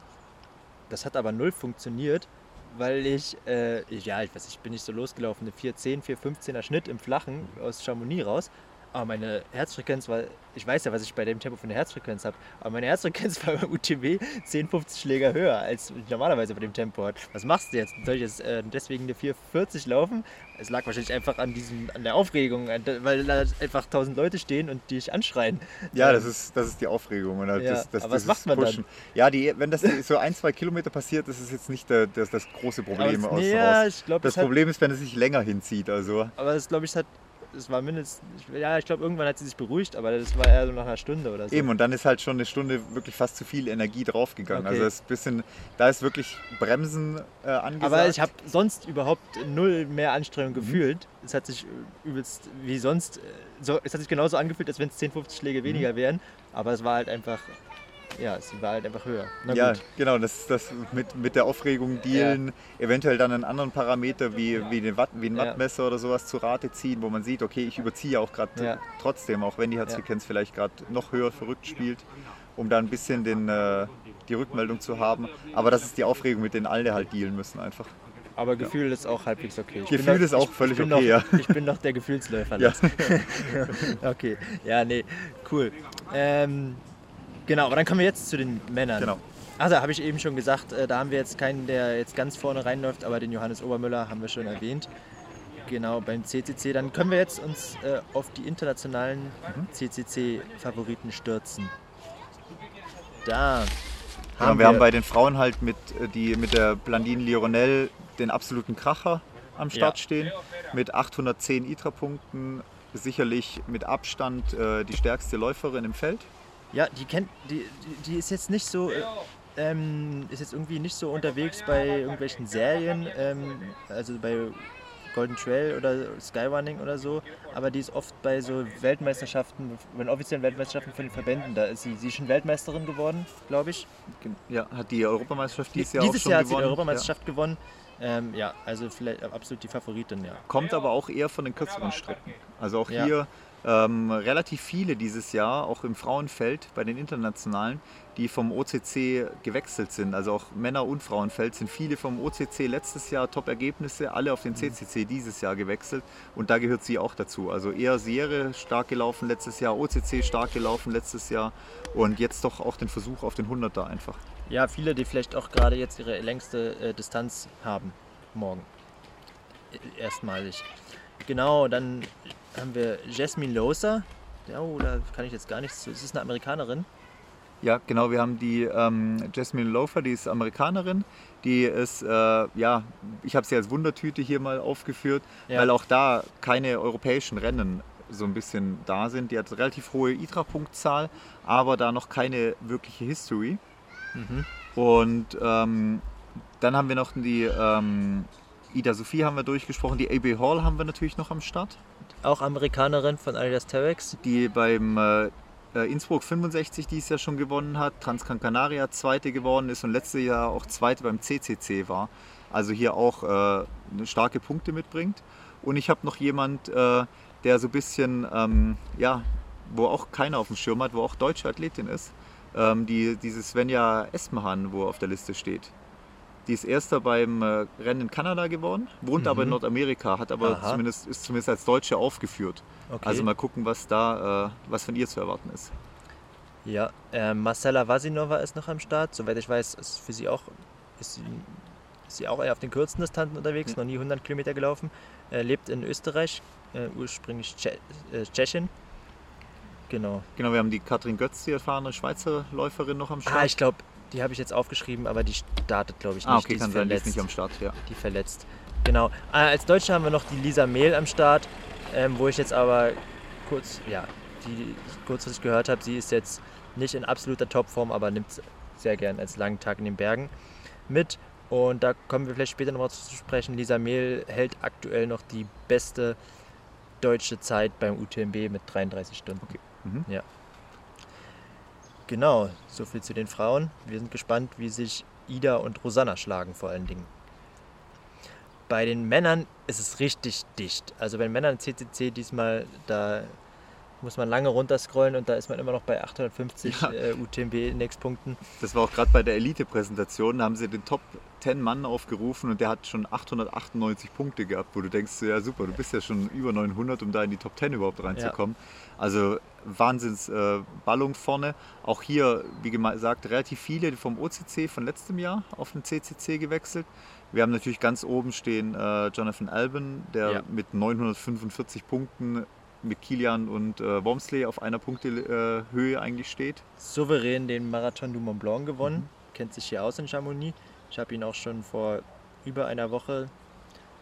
Das hat aber null funktioniert, weil ich, äh, ja, ich weiß, ich bin nicht so losgelaufen, eine 410, 415er Schnitt im Flachen aus Chamonix raus aber meine Herzfrequenz war, ich weiß ja, was ich bei dem Tempo für eine Herzfrequenz habe, aber meine Herzfrequenz war beim UTB 10, 50 Schläger höher, als ich normalerweise bei dem Tempo hat. Was machst du jetzt? Soll ich jetzt äh, deswegen eine 440 laufen? Es lag wahrscheinlich einfach an, diesem, an der Aufregung, weil da einfach tausend Leute stehen und die dich anschreien. Ja, das ist, das ist die Aufregung. Halt ja, das, das, aber was macht man Pushen. dann? Ja, die, wenn das so ein, zwei Kilometer passiert, ist es jetzt nicht der, das, das große Problem. Aber es, nee, ja, ich glaub, das Problem hat, ist, wenn es sich länger hinzieht. Also. Aber das glaube ich, hat es war mindestens, ja, ich glaube, irgendwann hat sie sich beruhigt, aber das war eher so nach einer Stunde oder so. Eben, und dann ist halt schon eine Stunde wirklich fast zu viel Energie draufgegangen. Okay. Also ist bisschen, da ist wirklich Bremsen äh, angesagt. Aber ich habe sonst überhaupt null mehr Anstrengung mhm. gefühlt. Es hat sich übelst wie sonst, so, es hat sich genauso angefühlt, als wenn es 10, 50 Schläge weniger mhm. wären. Aber es war halt einfach ja, sie war halt einfach höher. Na ja, gut. genau, das ist das mit, mit der Aufregung dealen, eventuell dann einen anderen Parameter wie, wie, den Watt, wie ein Ja. Wattmesser oder sowas zu Rate ziehen, wo man sieht, okay, ich überziehe auch gerade Ja. trotzdem, auch wenn die Herzfrequenz vielleicht gerade noch höher verrückt spielt, um da ein bisschen den, äh, die Rückmeldung zu haben. Aber das ist die Aufregung, mit denen alle halt dealen müssen einfach. Aber Gefühl ist auch halbwegs okay. Ich Gefühl bin ist auch völlig ich okay, noch, ja. Ich bin noch der Gefühlsläufer. Ja. okay, ja, nee, cool. Ähm, genau, aber dann kommen wir jetzt zu den Männern. Genau. Also habe ich eben schon gesagt, äh, da haben wir jetzt keinen, der jetzt ganz vorne reinläuft, aber den Johannes Obermüller haben wir schon erwähnt. Genau, beim CCC. Dann können wir jetzt uns äh, auf die internationalen Mhm. CCC-Favoriten stürzen. Da Ja, wir, haben bei den Frauen halt mit, äh, die, mit der Blandine Lioronel den absoluten Kracher am Start Ja. stehen. Mit 810 ITRA-Punkten sicherlich mit Abstand äh, die stärkste Läuferin im Feld. Ja, die kennt, die, die, die ist jetzt nicht so, äh, ähm, ist jetzt irgendwie nicht so unterwegs bei irgendwelchen Serien, ähm, also bei Golden Trail oder Skyrunning oder so, aber die ist oft bei so Weltmeisterschaften, bei offiziellen Weltmeisterschaften von den Verbänden, da ist sie, sie ist schon Weltmeisterin geworden, glaube ich. Ja, hat die Europameisterschaft dieses Jahr Dieses auch schon Jahr hat sie gewonnen. die Europameisterschaft gewonnen. Ähm, ja, also vielleicht absolut die Favoritin, ja. Ja. Kommt aber auch eher von den kürzeren Strecken. Also auch Ja. hier ähm, relativ viele dieses Jahr, auch im Frauenfeld bei den internationalen, die vom OCC gewechselt sind. Also auch Männer- und Frauenfeld sind viele vom OCC letztes Jahr Top-Ergebnisse, alle auf den CCC dieses Jahr gewechselt und da gehört sie auch dazu. Also eher Serie stark gelaufen letztes Jahr, OCC stark gelaufen letztes Jahr und jetzt doch auch den Versuch auf den 100er einfach. Ja, viele, die vielleicht auch gerade jetzt ihre längste äh, Distanz haben, morgen. Äh, Erstmalig. Genau, dann haben wir Jasmine Loser. Ja, oh, da kann ich jetzt gar nichts zu. Es ist eine Amerikanerin. Ja, genau. Wir haben die ähm, Jasmine Loafer, die ist Amerikanerin. Die ist, äh, ja, ich habe sie als Wundertüte hier mal aufgeführt, Ja. weil auch da keine europäischen Rennen so ein bisschen da sind. Die hat relativ hohe ITRA-Punktzahl, aber da noch keine wirkliche History. Mhm. Und ähm, dann haben wir noch die ähm, Ida Sophie haben wir durchgesprochen, die AB Hall haben wir natürlich noch am Start. Auch Amerikanerin von Adidas Terex. die beim äh, äh, Innsbruck 65 dieses Jahr schon gewonnen hat, Transgran Canaria zweite geworden ist und letztes Jahr auch zweite beim CCC war. Also hier auch äh, eine starke Punkte mitbringt. Und ich habe noch jemand, äh, der so ein bisschen, ähm, ja, wo auch keiner auf dem Schirm hat, wo auch deutsche Athletin ist, ähm, die, diese Svenja Esmahan, wo auf der Liste steht. Die ist erster beim äh, Rennen in Kanada geworden, wohnt aber in Mhm. Nordamerika, hat aber Aha. zumindest, ist zumindest als Deutsche aufgeführt. Okay. Also mal gucken, was da, äh, was von ihr zu erwarten ist. ja, äh, Marcela Vasinova ist noch am Start. Soweit ich weiß, ist für sie auch, ist sie, ist sie auch eher auf den kürzesten Distanzen unterwegs, Ja. noch nie 100 Kilometer gelaufen. Äh, lebt in Österreich, äh, ursprünglich Tsche äh, Tschechien. Genau. Genau, wir haben die Katrin Götz, die erfahrene Schweizer Läuferin noch am Start. Ah, ich glaube, die habe ich jetzt aufgeschrieben, aber die startet, glaube ich, nicht. Ah, okay, die kann ist sein, die ist nicht am Start. Ja. die verletzt. Genau. Äh, als Deutsche haben wir noch die Lisa Mehl am Start, ähm, wo ich jetzt aber kurz, ja, die kurzfristig gehört habe, sie ist jetzt nicht in absoluter Topform, aber nimmt sehr gern als langen Tag in den Bergen mit. Und da kommen wir vielleicht später nochmal zu sprechen. Lisa Mehl hält aktuell noch die beste deutsche Zeit beim UTMB mit 33 Stunden. Okay. Mhm. Ja. Genau, soviel zu den Frauen. Wir sind gespannt, wie sich Ida und Rosanna schlagen vor allen Dingen. Bei den Männern ist es richtig dicht. Also bei den Männern CCC diesmal, da muss man lange runterscrollen und da ist man immer noch bei 850 Ja. äh, UTMB-Indexpunkten. Das war auch gerade bei der Elite-Präsentation, da haben sie den Top 10 Mann aufgerufen und der hat schon 898 Punkte gehabt, wo du denkst, ja super, du bist ja schon über 900, um da in die Top 10 überhaupt reinzukommen. Also Wahnsinns äh, Ballung vorne. Auch hier, wie gesagt, relativ viele vom OCC von letztem Jahr auf den CCC gewechselt. Wir haben natürlich ganz oben stehen äh, Jonathan Alban, der Ja. mit 945 Punkten mit Kilian und äh, Wormsley auf einer Punktehöhe Höhe eigentlich steht. Souverän den Marathon du Mont Blanc gewonnen, Mhm. kennt sich hier aus in Chamonix. Ich habe ihn auch schon vor über einer Woche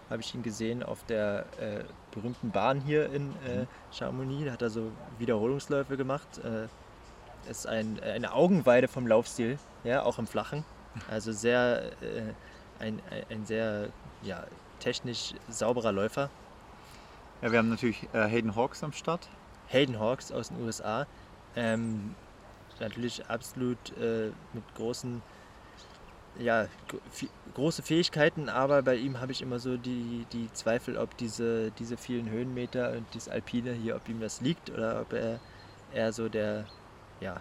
habe ich ihn gesehen auf der äh, berühmten Bahn hier in äh, Chamonix. Da hat er so Wiederholungsläufe gemacht. Äh, ist ein, eine Augenweide vom Laufstil, ja, auch im Flachen. Also sehr äh, ein, ein, ein sehr ja, technisch sauberer Läufer. Ja, wir haben natürlich äh, Hayden Hawks am Start. Hayden Hawks aus den USA. Ähm, natürlich absolut äh, mit großen, ja, große Fähigkeiten, aber bei ihm habe ich immer so die, die Zweifel, ob diese, diese vielen Höhenmeter und dieses Alpine hier, ob ihm das liegt oder ob er eher so der, ja,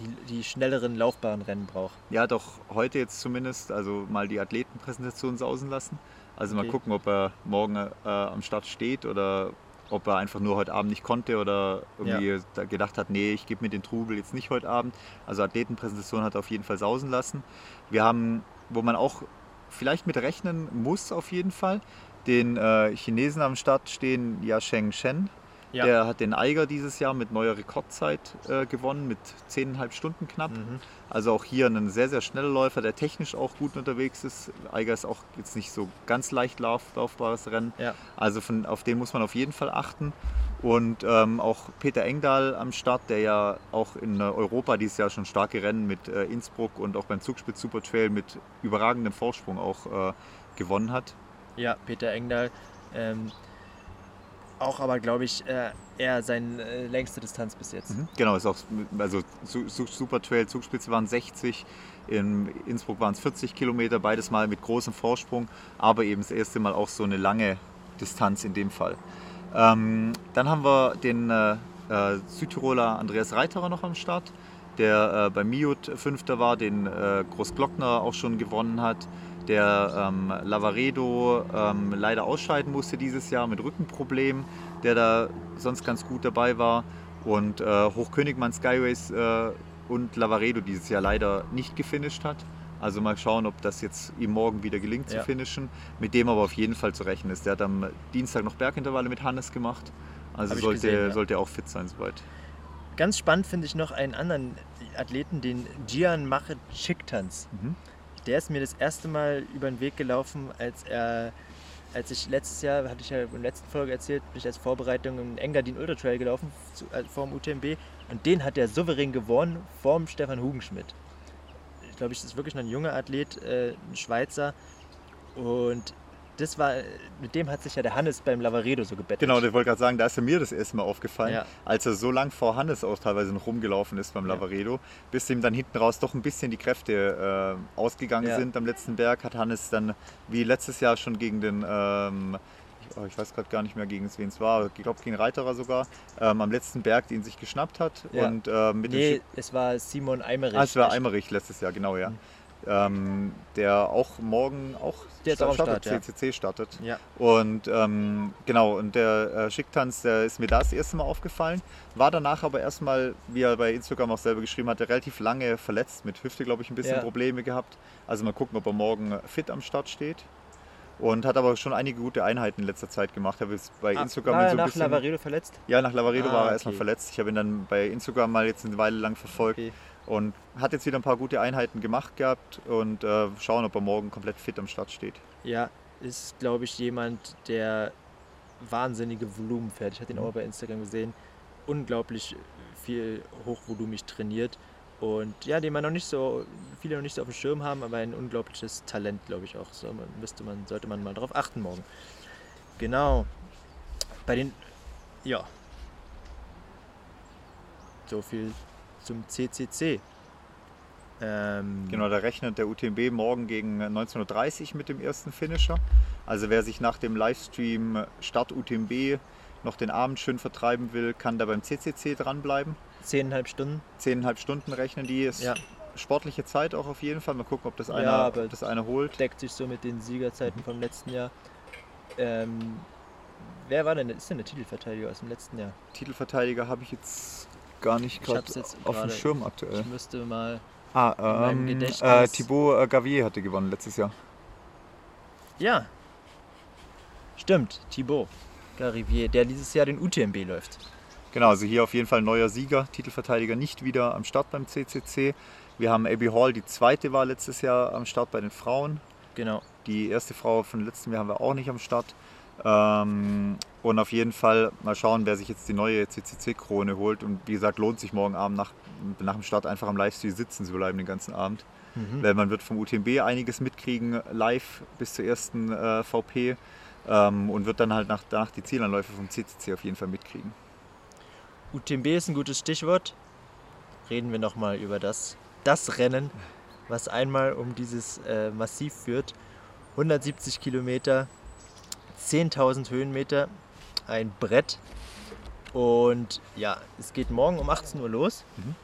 die, die schnelleren Laufbahnrennen braucht. Ja, doch heute jetzt zumindest, also mal die Athletenpräsentation sausen lassen. Also okay. mal gucken, ob er morgen äh, am Start steht oder ob er einfach nur heute Abend nicht konnte oder irgendwie ja. gedacht hat, nee, ich gebe mir den Trubel jetzt nicht heute Abend. Also Athletenpräsentation hat er auf jeden Fall sausen lassen. Wir haben, wo man auch vielleicht mit rechnen muss auf jeden Fall, den äh, Chinesen am Start stehen, Yasheng Shen. Ja. Der hat den Eiger dieses Jahr mit neuer Rekordzeit äh, gewonnen, mit 10,5 Stunden knapp. Mhm. Also auch hier ein sehr, sehr schneller Läufer, der technisch auch gut unterwegs ist. Eiger ist auch jetzt nicht so ganz leicht lauf, laufbares Rennen. Ja. Also von, auf den muss man auf jeden Fall achten. Und ähm, auch Peter Engdahl am Start, der ja auch in Europa dieses Jahr schon starke Rennen mit äh, Innsbruck und auch beim Zugspitz Super Trail mit überragendem Vorsprung auch äh, gewonnen hat. Ja, Peter Engdahl. Ähm auch aber, glaube ich, äh, eher seine äh, längste Distanz bis jetzt. Mhm. Genau, ist auch, also Super Trail, Zugspitze waren 60, in Innsbruck waren es 40 Kilometer, beides mal mit großem Vorsprung, aber eben das erste Mal auch so eine lange Distanz in dem Fall. Ähm, dann haben wir den äh, äh, Südtiroler Andreas Reiterer noch am Start, der äh, bei Miut Fünfter war, den äh, Großglockner auch schon gewonnen hat der ähm, Lavaredo ähm, leider ausscheiden musste dieses Jahr mit Rückenproblemen, der da sonst ganz gut dabei war. Und äh, Hochkönigmann Skyways äh, und Lavaredo dieses Jahr leider nicht gefinisht hat. Also mal schauen, ob das jetzt ihm morgen wieder gelingt ja. zu finishen. Mit dem aber auf jeden Fall zu rechnen ist. Der hat am Dienstag noch Bergintervalle mit Hannes gemacht. Also sollte, gesehen, ja. sollte auch fit sein soweit. Ganz spannend finde ich noch einen anderen Athleten, den Gian Machet Schiktans. Mhm der ist mir das erste Mal über den Weg gelaufen, als er, als ich letztes Jahr, hatte ich ja in der letzten Folge erzählt, bin ich als Vorbereitung im Engadin Ultra Trail gelaufen, zu, also vor dem UTMB. Und den hat er souverän gewonnen vorm Stefan Hugenschmidt. Ich glaube, ich ist wirklich noch ein junger Athlet, äh, ein Schweizer. Und das war, mit dem hat sich ja der Hannes beim Lavaredo so gebettelt. Genau, ich wollte gerade sagen, da ist mir das erste Mal aufgefallen, ja. als er so lang vor Hannes auch teilweise noch rumgelaufen ist beim Lavaredo, ja. bis ihm dann hinten raus doch ein bisschen die Kräfte äh, ausgegangen ja. sind am letzten Berg, hat Hannes dann wie letztes Jahr schon gegen den ähm, oh, ich weiß gerade gar nicht mehr, gegen wen es war, ich glaube gegen Reiterer sogar, ähm, am letzten Berg, den sich geschnappt hat. Ja. Und, äh, mit nee, es war Simon Eimerich. Ah, es war Eimerich letztes Jahr, genau, ja. Mhm ähm, der auch morgen auch der startet, Start, ja. CCC startet. Ja. Und ähm, genau, und der äh, Schicktanz, der ist mir das erste Mal aufgefallen, war danach aber erstmal, wie er bei Instagram auch selber geschrieben hat, relativ lange verletzt, mit Hüfte, glaube ich, ein bisschen ja. Probleme gehabt. Also mal gucken, ob er morgen fit am Start steht. Und hat aber schon einige gute Einheiten in letzter Zeit gemacht. Habe jetzt bei ah, Instagram war er so nach bisschen, Lavaredo verletzt? Ja, nach Lavaredo ah, war er okay. erstmal verletzt. Ich habe ihn dann bei Instagram mal jetzt eine Weile lang verfolgt. Okay. Und hat jetzt wieder ein paar gute Einheiten gemacht gehabt und äh, schauen, ob er morgen komplett fit am Start steht. Ja, ist, glaube ich, jemand, der wahnsinnige Volumen fährt. Ich hatte ihn mhm. auch bei Instagram gesehen. Unglaublich viel hochvolumig trainiert. Und ja, den man noch nicht so, viele noch nicht so auf dem Schirm haben, aber ein unglaubliches Talent, glaube ich auch. So müsste man, sollte man mal drauf achten morgen. Genau. Bei den, ja. So viel zum CCC. Ähm genau, da rechnet der UTMB morgen gegen 19.30 Uhr mit dem ersten Finisher. Also wer sich nach dem Livestream Start UTMB noch den Abend schön vertreiben will, kann da beim CCC dranbleiben. Zehneinhalb Stunden? Zehneinhalb Stunden rechnen die. Ist ja. sportliche Zeit auch auf jeden Fall. Mal gucken, ob das einer, ja, das einer holt. Deckt sich so mit den Siegerzeiten vom letzten Jahr. Ähm, wer war denn, ist denn der Titelverteidiger aus dem letzten Jahr? Titelverteidiger habe ich jetzt gar nicht gerade auf dem Schirm aktuell. Ich müsste mal. Ah, ähm, äh, Thibaut äh, Gavier hatte gewonnen letztes Jahr. Ja. Stimmt, Thibaut Garivier, der dieses Jahr den UTMB läuft. Genau, also hier auf jeden Fall neuer Sieger, Titelverteidiger nicht wieder am Start beim CCC. Wir haben Abby Hall, die zweite war letztes Jahr am Start bei den Frauen. Genau. Die erste Frau von letztem Jahr haben wir auch nicht am Start. Ähm, und auf jeden Fall mal schauen, wer sich jetzt die neue CCC-Krone holt. Und wie gesagt, lohnt sich morgen Abend nach, nach dem Start einfach am Livestream sitzen zu bleiben den ganzen Abend. Mhm. Weil man wird vom UTMB einiges mitkriegen, live bis zur ersten äh, VP. Ähm, und wird dann halt nach, nach die Zielanläufe vom CCC auf jeden Fall mitkriegen. UTMB ist ein gutes Stichwort. reden wir nochmal über das, das Rennen, was einmal um dieses äh, Massiv führt. 170 Kilometer, 10.000 Höhenmeter, ein Brett. Und ja, es geht morgen um 18 Uhr los. Mhm.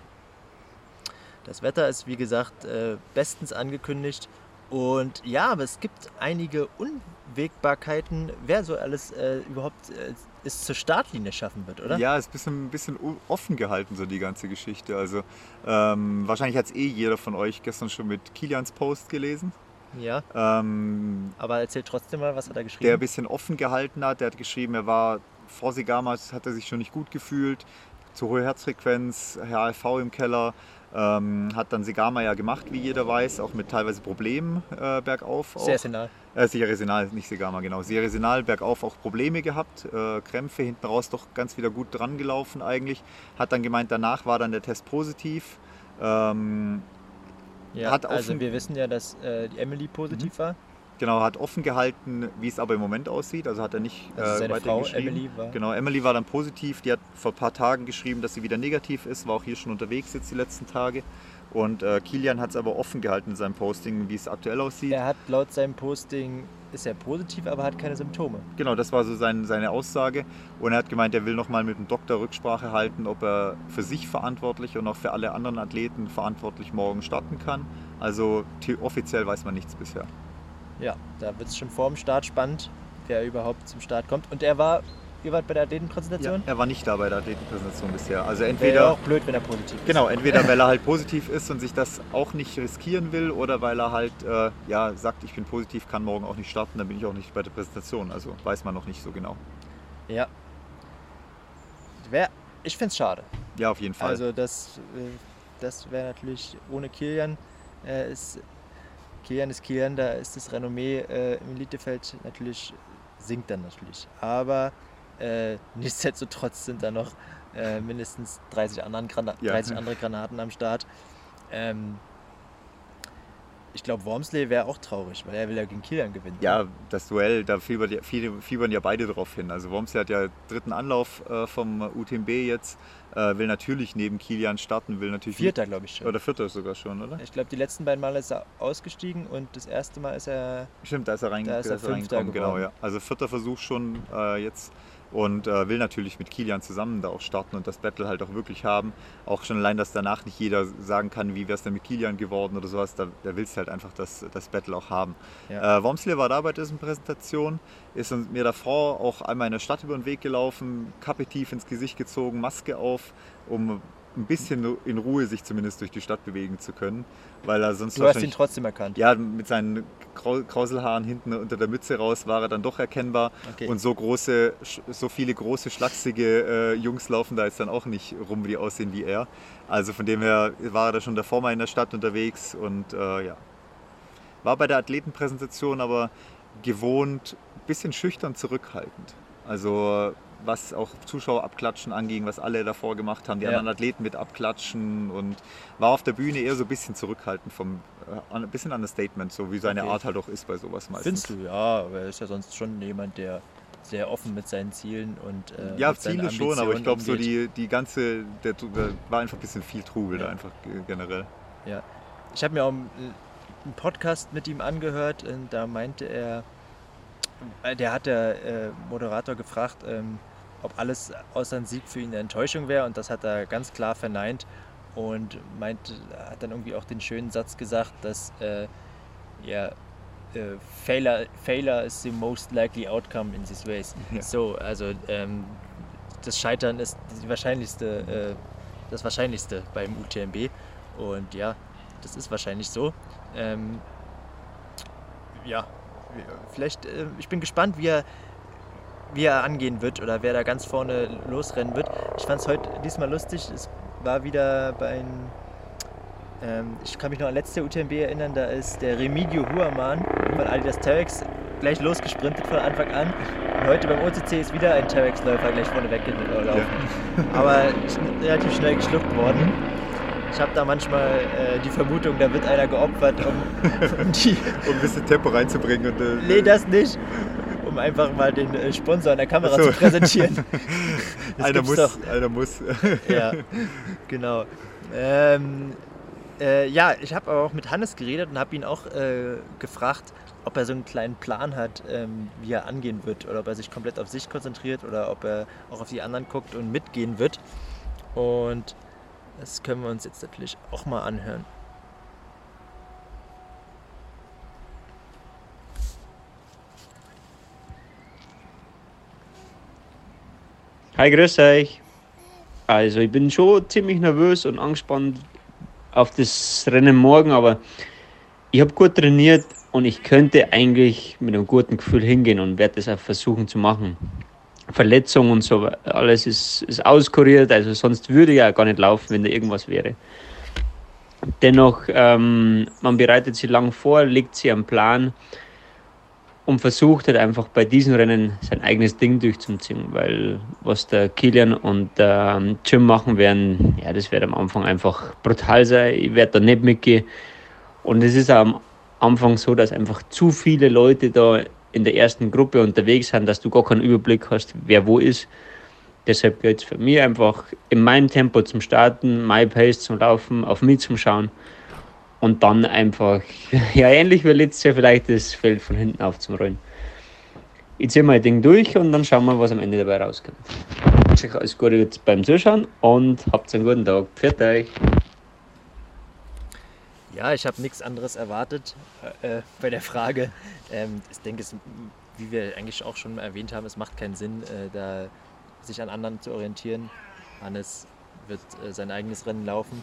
Das Wetter ist wie gesagt äh, bestens angekündigt. Und ja, aber es gibt einige Unwägbarkeiten, wer so alles äh, überhaupt äh, es zur Startlinie schaffen wird, oder? Ja, ist ein bisschen, ein bisschen offen gehalten, so die ganze Geschichte. Also ähm, wahrscheinlich hat es eh jeder von euch gestern schon mit Kilians Post gelesen. Ja, Ähm, aber erzähl trotzdem mal, was hat er der ein geschrieben? bisschen offen gehalten hat. Der hat geschrieben, er war vor Sigamas, hat er sich schon nicht gut gefühlt, zu hohe Herzfrequenz, HRV im Keller. Ähm, hat dann Sigama ja gemacht, wie jeder weiß, auch mit teilweise Problemen äh, bergauf. Sehr auch. senal. Äh, Sierresinal, nicht Sigama, genau. Sierresinal bergauf auch Probleme gehabt, äh, Krämpfe, hinten raus doch ganz wieder gut dran gelaufen eigentlich. Hat dann gemeint, danach war dann der Test positiv. Ähm, Ja, Hat also offen- wir wissen ja, dass äh, Emily positiv war. genau, hat offen gehalten, wie es aber im Moment aussieht. Also hat er nicht Also seine weiter Frau geschrieben. Emily war. Genau, Emily war dann positiv. Die hat vor ein paar Tagen geschrieben, dass sie wieder negativ ist. War auch hier schon unterwegs jetzt die letzten Tage. Und äh, Kilian hat es aber offen gehalten in seinem Posting, wie es aktuell aussieht. Er hat laut seinem Posting, ist er positiv, aber hat keine Symptome. Genau, das war so sein, seine Aussage. Und er hat gemeint, er will nochmal mit dem Doktor Rücksprache halten, ob er für sich verantwortlich und auch für alle anderen Athleten verantwortlich morgen starten kann. Also offiziell weiß man nichts bisher. Ja, da wird es schon vor dem Start spannend, wer überhaupt zum Start kommt. Und er war, ihr wart bei der Athletenpräsentation? Er war nicht da bei der Athletenpräsentation bisher. Also Wäre ja entweder, auch blöd, wenn er positiv ist. genau, entweder weil er halt positiv ist und sich das auch nicht riskieren will oder weil er halt äh, ja, sagt, ich bin positiv, kann morgen auch nicht starten, dann bin ich auch nicht bei der Präsentation. Also weiß man noch nicht so genau. Ja. Wär, ich finde es schade. Ja, auf jeden Fall. Also das, äh, das wäre natürlich ohne Kilian. Äh, ist, Kilian ist Kilian, da ist das Renommee äh, im Elitefeld natürlich, sinkt dann natürlich. Aber äh, nichtsdestotrotz sind da noch äh, mindestens 30, anderen Grana Ja. 30 andere Granaten am Start. Ähm, ich glaube, Wormsley wäre auch traurig, weil er will ja gegen Kilian gewinnen. Ja, das Duell, da fiebern ja, fie- fiebern ja beide drauf hin. Also Wormsley hat ja dritten Anlauf äh, vom UTMB jetzt, äh, will natürlich neben Kilian starten, will natürlich... Vierter, glaube ich schon. Oder vierter sogar schon, oder? Ich glaube, die letzten beiden Male ist er ausgestiegen und das erste Mal ist er Stimmt, da ist er, rein, Da ist er Fünfter reingekommen, genau, geworden. ja. Also vierter Versuch schon äh, jetzt und äh, will natürlich mit Kilian zusammen da auch starten und das Battle halt auch wirklich haben. Auch schon allein, dass danach nicht jeder sagen kann, wie wäre es denn mit Kilian geworden oder sowas, da, da willst du halt einfach das, das Battle auch haben. Ja. Äh, Wormsley war da bei dieser Präsentation, ist mir davor auch einmal in der Stadt über den Weg gelaufen, Kappe tief ins Gesicht gezogen, Maske auf, um ein bisschen in Ruhe sich zumindest durch die Stadt bewegen zu können, weil er sonst Du hast ihn trotzdem erkannt. ja, mit seinen Krau- Krauselhaaren hinten unter der Mütze raus war er dann doch erkennbar. Okay. Und so große, so viele große, schlachsige äh, Jungs laufen da jetzt dann auch nicht rum, die aussehen wie er. Also von dem her war er da schon davor mal in der Stadt unterwegs und äh, ja. War bei der Athletenpräsentation aber gewohnt, ein bisschen schüchtern zurückhaltend. Also was auch Zuschauer abklatschen anging, was alle davor gemacht haben, die Ja. anderen Athleten mit abklatschen und war auf der Bühne eher so ein bisschen zurückhaltend, vom, äh, ein bisschen Understatement, so wie seine Okay. Art halt auch ist bei sowas meistens. Findest du, ja, aber er ist ja sonst schon jemand, der sehr offen mit seinen Zielen und äh, Ja, Ziele schon, aber ich glaube so die, die ganze, der, da war einfach ein bisschen viel Trubel da Ja. einfach ge- generell. Ich habe mir auch einen einen Podcast mit ihm angehört und da meinte er, äh, der hat der äh, Moderator gefragt, ähm, ob alles außer ein Sieg für ihn eine Enttäuschung wäre und das hat er ganz klar verneint und meinte, hat dann irgendwie auch den schönen Satz gesagt, dass äh, ja, äh, failure, failure is the most likely outcome in this race. Ja. So, also ähm, das Scheitern ist die wahrscheinlichste, äh, das Wahrscheinlichste beim UTMB und ja, das ist wahrscheinlich so. Ähm, ja, vielleicht, äh, ich bin gespannt, wie er, wie er angehen wird oder wer da ganz vorne losrennen wird. Ich fand es heute diesmal lustig, es war wieder bei einem, ähm, ich kann mich noch an letzte UTMB erinnern, da ist der Remigio Huaman von Adidas Terex gleich losgesprintet von Anfang an. Und heute beim OCC ist wieder ein Terex-Läufer gleich vorne weggelaufen. Aber schn- relativ schnell geschluckt worden. Ich habe da manchmal äh, die Vermutung, da wird einer geopfert, um, um die. Um ein bisschen Tempo reinzubringen und äh, Nee, das nicht. Um einfach mal den äh, Sponsor an der Kamera so. zu präsentieren. Das einer muss, doch. einer muss. Ja, genau. Ähm, äh, ja, ich habe aber auch mit Hannes geredet und habe ihn auch äh, gefragt, ob er so einen kleinen Plan hat, ähm, wie er angehen wird oder ob er sich komplett auf sich konzentriert oder ob er auch auf die anderen guckt und mitgehen wird. Und das können wir uns jetzt natürlich auch mal anhören. Hi, grüß euch. Also, ich bin schon ziemlich nervös und angespannt auf das Rennen morgen, aber ich habe gut trainiert und ich könnte eigentlich mit einem guten Gefühl hingehen und werde das auch versuchen zu machen. Verletzung und so, alles ist, ist auskuriert, also sonst würde ich ja gar nicht laufen, wenn da irgendwas wäre. Dennoch, ähm, man bereitet sich lang vor, legt sich einen Plan und versucht halt einfach bei diesen Rennen sein eigenes Ding durchzuziehen, weil was der Kilian und der ähm, Jim machen werden, ja, das wird am Anfang einfach brutal sein. Ich werde da nicht mitgehen. Und es ist am Anfang so, dass einfach zu viele Leute da in der ersten Gruppe unterwegs sind, dass du gar keinen Überblick hast, wer wo ist. Deshalb geht es für mich einfach in meinem Tempo zum Starten, my Pace zum Laufen, auf mich zum Schauen und dann einfach, ja, ähnlich wie letztes Jahr vielleicht das Feld von hinten auf zum Rollen. Ich ziehe mein Ding durch und dann schauen wir, was am Ende dabei rauskommt. Ich wünsche euch alles Gute beim Zuschauen und habt einen guten Tag. Pfiat euch! Ja, ich habe nichts anderes erwartet äh, äh, bei der Frage. Ähm, ich denke, wie wir eigentlich auch schon erwähnt haben, es macht keinen Sinn, äh, da sich an anderen zu orientieren. Hannes wird äh, sein eigenes Rennen laufen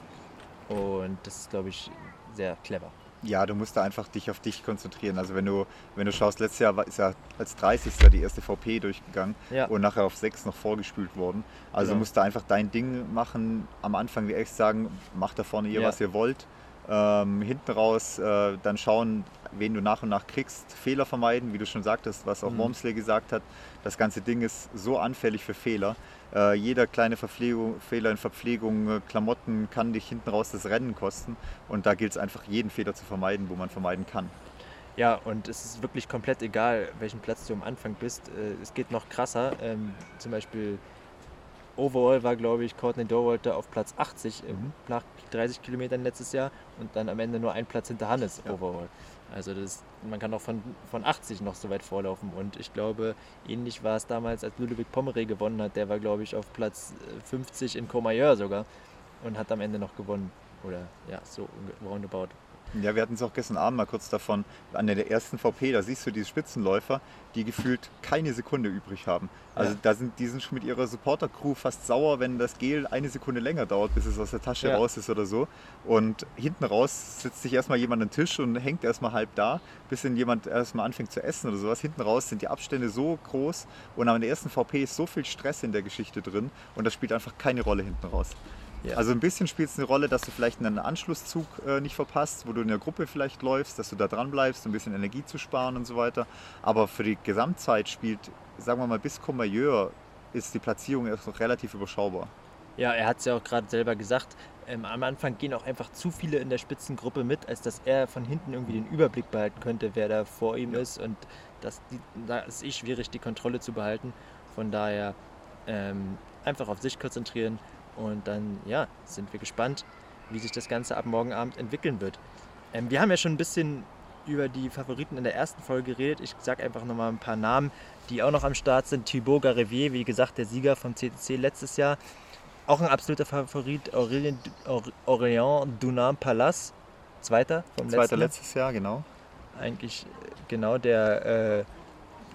und das ist, glaube ich, sehr clever. Ja, du musst da einfach dich auf dich konzentrieren. Also wenn du, wenn du schaust, letztes Jahr war- ist ja als 30. die erste VP durchgegangen Ja. und nachher auf 6 noch vorgespült worden. Also Genau. du musst da einfach dein Ding machen. Am Anfang wie echt sagen, macht da vorne ihr, Ja. was ihr wollt. Ähm, hinten raus äh, dann schauen, wen du nach und nach kriegst. Fehler vermeiden, wie du schon sagtest, was auch Mhm. Wormsley gesagt hat. Das ganze Ding ist so anfällig für Fehler. Äh, jeder kleine Verpflegung, Fehler in Verpflegung, äh, Klamotten kann dich hinten raus das Rennen kosten. Und da gilt es einfach, jeden Fehler zu vermeiden, wo man vermeiden kann. Ja, und es ist wirklich komplett egal, welchen Platz du am Anfang bist. Äh, Es geht noch krasser. Ähm, zum Beispiel Overall war, glaube ich, Courtney Dorwalter auf Platz 80 im, Mhm. nach 30 Kilometern letztes Jahr und dann am Ende nur ein Platz hinter Hannes Ja. Overall. Also das, man kann auch von, von 80 noch so weit vorlaufen. Und ich glaube, ähnlich war es damals, als Ludovic Pomeré gewonnen hat. Der war, glaube ich, auf Platz äh, 50 in Courmayeur sogar und hat am Ende noch gewonnen. Oder ja, so roundabout. Ja, wir hatten es auch gestern Abend mal kurz davon, an der ersten VP, da siehst du die Spitzenläufer, die gefühlt keine Sekunde übrig haben. Also Ja. da sind, die sind schon mit ihrer Supporter-Crew fast sauer, wenn das Gel eine Sekunde länger dauert, bis es aus der Tasche Ja. raus ist oder so. Und hinten raus sitzt sich erstmal jemand an den Tisch und hängt erstmal halb da, bis dann jemand erstmal anfängt zu essen oder sowas. Hinten raus sind die Abstände so groß und an der ersten VP ist so viel Stress in der Geschichte drin und das spielt einfach keine Rolle hinten raus. Ja. Also ein bisschen spielt es eine Rolle, dass du vielleicht einen Anschlusszug äh, nicht verpasst, wo du in der Gruppe vielleicht läufst, dass du da dran bleibst, um ein bisschen Energie zu sparen und so weiter. Aber für die Gesamtzeit spielt, sagen wir mal, bis Courmayeur ist die Platzierung erst noch relativ überschaubar. Ja, er hat es ja auch gerade selber gesagt. Ähm, am Anfang gehen auch einfach zu viele in der Spitzengruppe mit, als dass er von hinten irgendwie den Überblick behalten könnte, wer da vor ihm ist. Und das, die, da ist eh schwierig, die Kontrolle zu behalten. Von daher ähm, einfach auf sich konzentrieren und dann ja, sind wir gespannt, wie sich das Ganze ab morgen Abend entwickeln wird. Ähm, wir haben ja schon ein bisschen über die Favoriten in der ersten Folge geredet. Ich sage einfach nochmal ein paar Namen, die auch noch am Start sind. Thibaut Garevier, wie gesagt, der Sieger vom CTC letztes Jahr. Auch ein absoluter Favorit, Aurelien, Aur- Aurélien Dunam Palas, Zweiter vom Zweiter letzten Jahr. letztes Jahr, genau. Eigentlich äh, genau der, äh,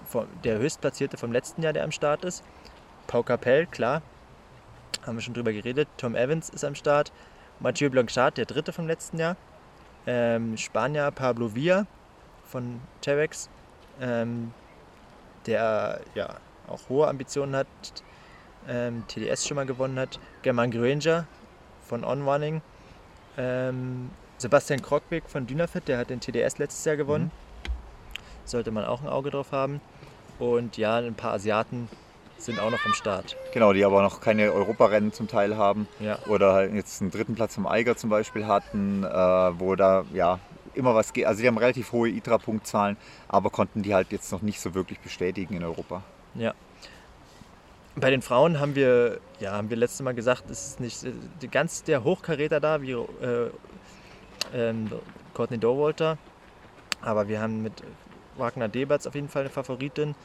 vom, der Höchstplatzierte vom letzten Jahr, der am Start ist. Pau Capel, klar, haben wir schon drüber geredet. Tom Evans ist am Start. Mathieu Blanchard, der Dritte vom letzten Jahr. Ähm, Spanier Pablo Villa von Terex, ähm, der ja auch hohe Ambitionen hat, ähm, TDS schon mal gewonnen hat. German Granger von On Running. Ähm, Sebastian Krockbeck von Dynafit, der hat den TDS letztes Jahr gewonnen. Sollte man auch ein Auge drauf haben. Und ja, ein paar Asiaten sind auch noch am Start. Genau, die aber noch keine Europarennen zum Teil haben Ja. oder halt jetzt einen dritten Platz im Eiger zum Beispiel hatten, äh, wo da ja immer was geht. Also die haben relativ hohe ITRA-Punktzahlen, aber konnten die halt jetzt noch nicht so wirklich bestätigen in Europa. Ja. Bei den Frauen haben wir, ja, haben wir letztes Mal gesagt, es ist nicht ganz der Hochkaräter da, wie äh, ähm, Courtney Dowalter. Aber wir haben mit Wagner Debatz auf jeden Fall eine Favoritin.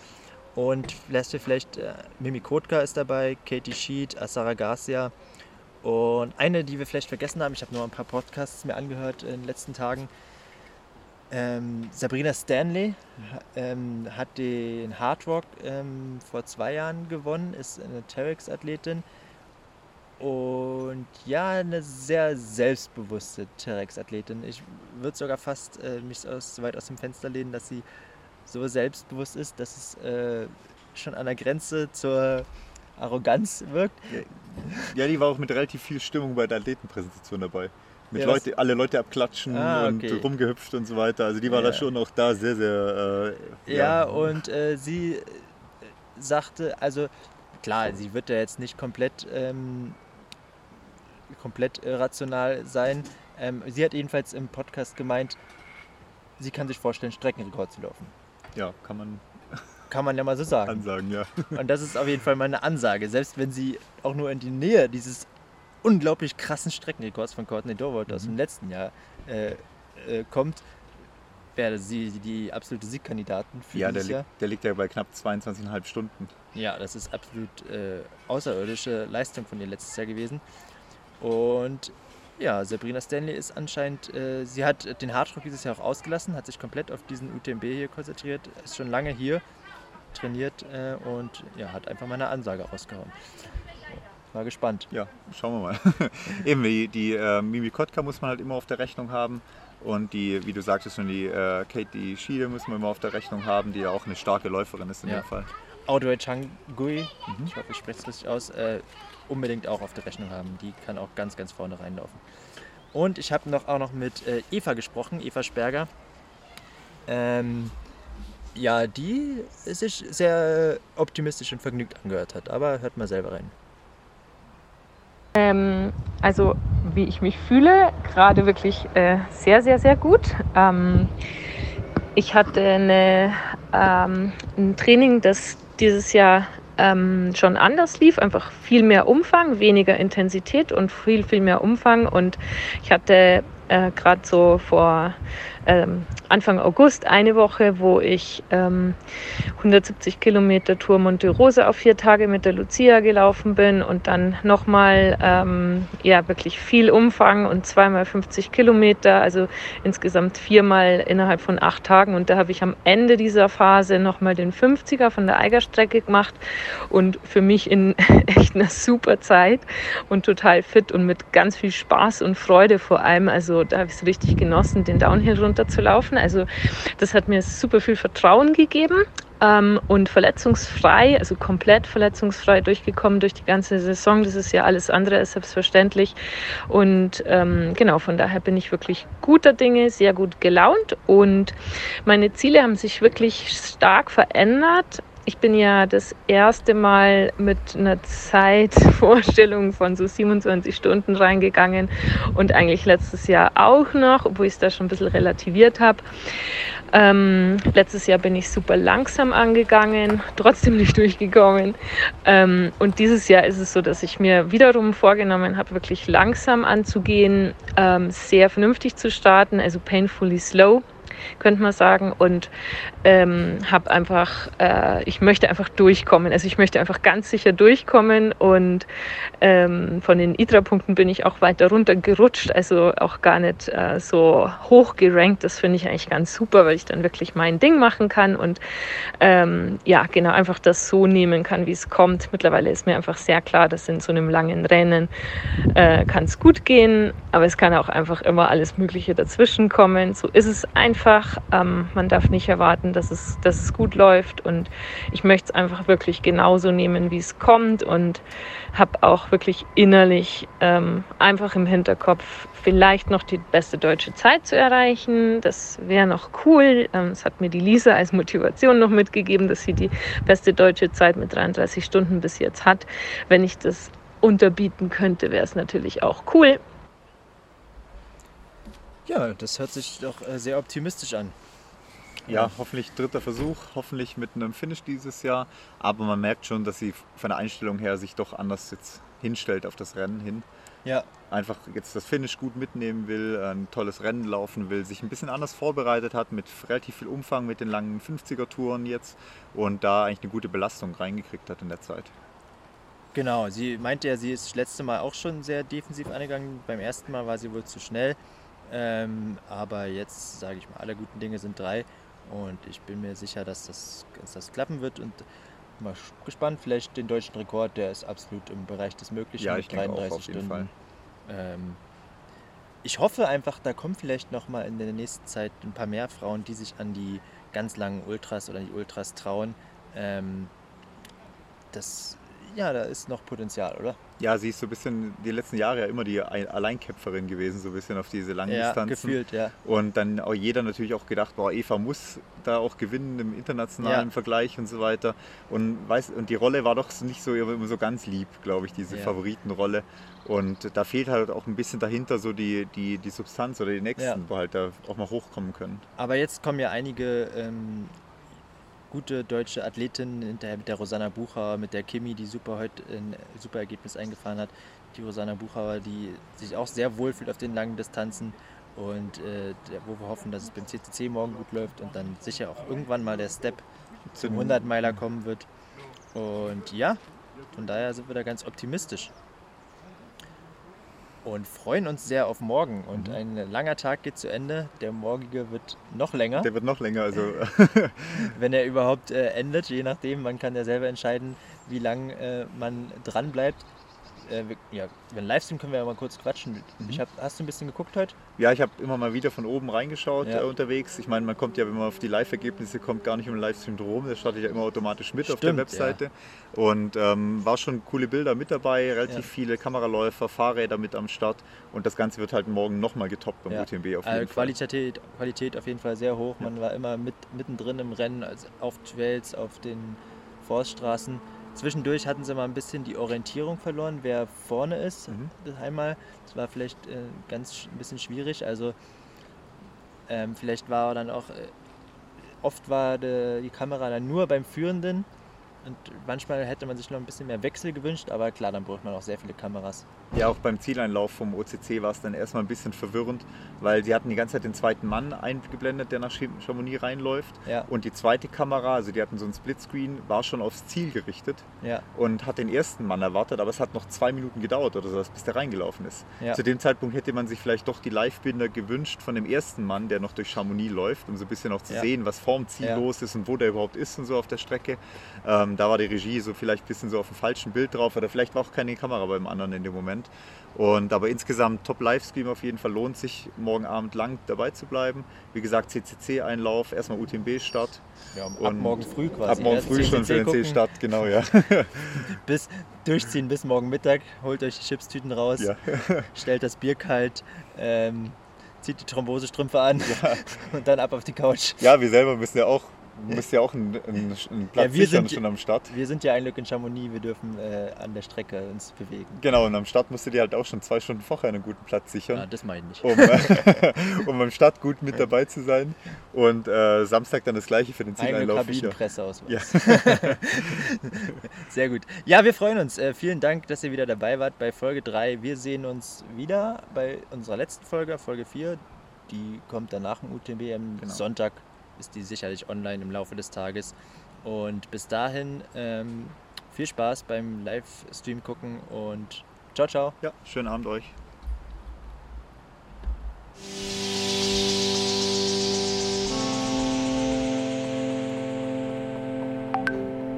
Und lässt ihr vielleicht, äh, Mimi Kotka ist dabei, Katie Sheet, Asara Garcia. Und eine, die wir vielleicht vergessen haben, ich habe nur ein paar Podcasts mir angehört in den letzten Tagen. Ähm, Sabrina Stanley ähm, hat den Hard Rock ähm, vor zwei Jahren gewonnen, ist eine Terex-Athletin und ja, eine sehr selbstbewusste Terex-Athletin. Ich würde sogar fast äh, mich so weit aus dem Fenster lehnen, dass sie so selbstbewusst ist, dass es äh, schon an der Grenze zur Arroganz wirkt. Ja, die war auch mit relativ viel Stimmung bei der Athletenpräsentation dabei. Mit Ja, Leute, alle Leute abklatschen Ah, und okay. rumgehüpft und so weiter. Also die war Ja. da schon auch da sehr, sehr. Äh, Ja, und äh, sie äh, sagte, also klar, sie wird ja jetzt nicht komplett, ähm, komplett irrational sein. Ähm, sie hat jedenfalls im Podcast gemeint, sie kann sich vorstellen, Streckenrekord zu laufen. Ja, kann man Kann man ja mal so sagen. ansagen, ja. Und das ist auf jeden Fall meine Ansage. Selbst wenn sie auch nur in die Nähe dieses unglaublich krassen Streckenrekords von Courtney Dorwald aus dem letzten Jahr äh, äh, kommt, wäre sie die absolute Siegkandidatin für Ja, der, dieses Jahr. liegt, der liegt ja bei knapp 22,5 Stunden. Ja, das ist absolut äh, außerirdische Leistung von ihr letztes Jahr gewesen. Und ja, Sabrina Stanley ist anscheinend, äh, sie hat den Hardrock dieses Jahr auch ausgelassen, hat sich komplett auf diesen UTMB hier konzentriert, ist schon lange hier, trainiert äh, und ja, hat einfach mal eine Ansage rausgehauen. War gespannt. Ja, schauen wir mal. Eben, die, die äh, Mimi Kotka muss man halt immer auf der Rechnung haben. Und die, wie du sagtest, schon die äh, Katie Schiede muss man immer auf der Rechnung haben, die ja auch eine starke Läuferin ist in Ja. dem Fall. Audrey Changui, ich hoffe, ich spreche es richtig aus, äh, unbedingt auch auf der Rechnung haben. Die kann auch ganz, ganz vorne reinlaufen. Und ich habe noch, auch noch mit äh, Eva gesprochen, Eva Sperger. Ähm, ja, die sich sehr optimistisch und vergnügt angehört hat. Aber hört mal selber rein. Ähm, also wie ich mich fühle, gerade wirklich äh, sehr, sehr, sehr gut. Ähm, ich hatte eine, ähm, ein Training, das dieses Jahr ähm, schon anders lief, einfach viel mehr Umfang, weniger Intensität und viel, viel mehr Umfang. Und ich hatte äh, gerade so vor ähm, Anfang August eine Woche, wo ich ähm, 170 Kilometer Tour Monte Rosa auf vier Tage mit der Lucia gelaufen bin und dann nochmal ähm, ja, wirklich viel Umfang und zweimal 50 Kilometer, also insgesamt viermal innerhalb von acht Tagen. Und da habe ich am Ende dieser Phase nochmal den 50er von der Eigerstrecke gemacht und für mich in echt einer super Zeit und total fit und mit ganz viel Spaß und Freude vor allem. Also da habe ich es richtig genossen, den Downhill runter zu laufen. Also das hat mir super viel Vertrauen gegeben ähm, und verletzungsfrei, also komplett verletzungsfrei durchgekommen durch die ganze Saison. Das ist ja alles andere als selbstverständlich. Und ähm, genau, von daher bin ich wirklich guter Dinge, sehr gut gelaunt und meine Ziele haben sich wirklich stark verändert. Ich bin ja das erste Mal mit einer Zeitvorstellung von so 27 Stunden reingegangen und eigentlich letztes Jahr auch noch, obwohl ich es da schon ein bisschen relativiert habe. Ähm, letztes Jahr bin ich super langsam angegangen, trotzdem nicht durchgekommen. Ähm, und dieses Jahr ist es so, dass ich mir wiederum vorgenommen habe, wirklich langsam anzugehen, ähm, sehr vernünftig zu starten, also painfully slow könnte man sagen. Und ähm, habe einfach, äh, ich möchte einfach durchkommen. Also ich möchte einfach ganz sicher durchkommen und ähm, von den ITRA-Punkten bin ich auch weiter runter gerutscht, also auch gar nicht äh, so hoch gerankt. Das finde ich eigentlich ganz super, weil ich dann wirklich mein Ding machen kann und ähm, ja, genau, einfach das so nehmen kann, wie es kommt. Mittlerweile ist mir einfach sehr klar, dass in so einem langen Rennen äh, kann es gut gehen, aber es kann auch einfach immer alles Mögliche dazwischen kommen. So ist es einfach. Ähm, man darf nicht erwarten, dass es, dass es gut läuft und ich möchte es einfach wirklich genauso nehmen, wie es kommt und habe auch wirklich innerlich ähm, einfach im Hinterkopf, vielleicht noch die beste deutsche Zeit zu erreichen. Das wäre noch cool. Ähm, das hat mir die Lisa als Motivation noch mitgegeben, dass sie die beste deutsche Zeit mit 33 Stunden bis jetzt hat. Wenn ich das unterbieten könnte, wäre es natürlich auch cool. Ja, das hört sich doch äh, sehr optimistisch an. Ja, hoffentlich dritter Versuch, hoffentlich mit einem Finish dieses Jahr. Aber man merkt schon, dass sie von der Einstellung her sich doch anders jetzt hinstellt auf das Rennen hin. Ja, Einfach jetzt das Finish gut mitnehmen will, ein tolles Rennen laufen will, sich ein bisschen anders vorbereitet hat mit relativ viel Umfang, mit den langen 50er-Touren jetzt und da eigentlich eine gute Belastung reingekriegt hat in der Zeit. genau. Sie meinte ja, sie ist das letzte Mal auch schon sehr defensiv angegangen. Beim ersten Mal war sie wohl zu schnell. Ähm, aber jetzt, sage ich mal, alle guten Dinge sind drei. Und ich bin mir sicher, dass das, dass das klappen wird. Und mal gespannt, vielleicht den deutschen Rekord, der ist absolut im Bereich des Möglichen. Ja, mit ich denke auch auf jeden Fall. Ähm, ich hoffe einfach, da kommen vielleicht noch mal in der nächsten Zeit ein paar mehr Frauen, die sich an die ganz langen Ultras oder die Ultras trauen. Ähm, das, ja, da ist noch Potenzial, oder? Ja, sie ist so ein bisschen die letzten Jahre ja immer die Ein- Alleinkämpferin gewesen, so ein bisschen auf diese langen Ja, Distanzen. gefühlt, ja. Und dann auch jeder natürlich auch gedacht, boah, Eva muss da auch gewinnen im internationalen Ja. Vergleich und so weiter. Und, weiß, und die Rolle war doch nicht so immer so ganz lieb, glaube ich, diese Ja. Favoritenrolle. Und da fehlt halt auch ein bisschen dahinter so die, die, die Substanz oder die nächsten, Ja. wo halt da auch mal hochkommen können. Aber jetzt kommen ja einige ähm, gute deutsche Athletinnen hinterher mit der Rosanna Buchauer, mit der Kimi, die super heute ein super Ergebnis eingefahren hat. Die Rosanna Buchauer, die sich auch sehr wohl fühlt auf den langen Distanzen und äh, wo wir hoffen, dass es beim CCC morgen gut läuft und dann sicher auch irgendwann mal der Step zum 100 Meiler kommen wird. Und ja, von daher sind wir da ganz optimistisch. Und freuen uns sehr auf morgen. Und ein langer Tag geht zu Ende. Der morgige wird noch länger Der wird noch länger, also wenn er überhaupt äh, endet, je nachdem. Man kann ja selber entscheiden, wie lang äh, man dran bleibt. Äh, wir, ja, wenn Livestream können wir ja mal kurz quatschen. Ich hab, hast du ein bisschen geguckt heute? Ja, ich habe immer mal wieder von oben reingeschaut Ja. äh, unterwegs. Ich meine, man kommt ja, wenn man auf die Live-Ergebnisse kommt, gar nicht um Livestream drum. Das startet ja immer automatisch mit auf der Stimmt, Webseite. Und ähm, war schon coole Bilder mit dabei, relativ Ja. viele Kameraläufer, Fahrräder mit am Start. Und das Ganze wird halt morgen nochmal getoppt beim Ja. UTMB auf jeden Also Fall. Qualität, Qualität auf jeden Fall sehr hoch. Man war immer mit, mittendrin im Rennen, also auf Trails, auf den Forststraßen. Zwischendurch hatten sie mal ein bisschen die Orientierung verloren, wer vorne ist. Mhm. Das einmal. Das war vielleicht äh, ganz ein bisschen schwierig. Also ähm, vielleicht war dann auch, äh, oft war de, die Kamera dann nur beim Führenden. Und manchmal hätte man sich noch ein bisschen mehr Wechsel gewünscht, aber klar, dann braucht man auch sehr viele Kameras. Ja, auch beim Zieleinlauf vom OCC war es dann erstmal ein bisschen verwirrend, weil sie hatten die ganze Zeit den zweiten Mann eingeblendet, der nach Cham- Chamonix reinläuft. Ja. Und die zweite Kamera, also die hatten so einen Splitscreen, war schon aufs Ziel gerichtet Ja, und hat den ersten Mann erwartet, aber es hat noch zwei Minuten gedauert oder so, bis der reingelaufen ist. Ja. Zu dem Zeitpunkt hätte man sich vielleicht doch die Live-Binder gewünscht von dem ersten Mann, der noch durch Chamonix läuft, um so ein bisschen auch zu sehen, was vorm Ziel los ist und wo der überhaupt ist und so auf der Strecke. Ähm, da war die Regie so vielleicht ein bisschen so auf dem falschen Bild drauf oder vielleicht war auch keine Kamera beim anderen in dem Moment. Und aber insgesamt top Livestream auf jeden Fall lohnt sich morgen Abend lang dabei zu bleiben. Wie gesagt, CCC-Einlauf, erstmal UTMB-Start. ja ab Und morgen früh quasi. Ab morgen früh schon CCC für den C-Start, genau, ja. bis durchziehen bis morgen Mittag, holt euch die Chipstüten raus, ja. stellt das Bier kalt, ähm, zieht die Thrombosestrümpfe an und dann ab auf die Couch. Ja, wir selber müssen ja auch, müssen ja auch einen, einen Platz Ja, wir sichern sind- schon am Start. Wir sind ja ein Glück in Chamonix, wir dürfen äh, an der Strecke uns bewegen. Genau, und am Start musst du dir halt auch schon zwei Stunden vorher einen guten Platz Ja, sichern, das mache ich nicht. um, um am Start gut mit dabei zu sein. Und äh, Samstag dann das gleiche für den Ein Zieleinlauf einen wieder. Ja. Sehr gut. Ja, wir freuen uns. Äh, vielen Dank, dass ihr wieder dabei wart bei Folge 3. Wir sehen uns wieder bei unserer letzten Folge, Folge 4. Die kommt dann nach dem UTMB. Am Genau. Sonntag ist die sicherlich online im Laufe des Tages. Und bis dahin ähm, viel Spaß beim Livestream gucken und ciao, ciao. Ja, schönen Abend euch.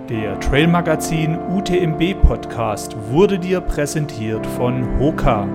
Der Trail Magazin UTMB Podcast wurde dir präsentiert von Hoka.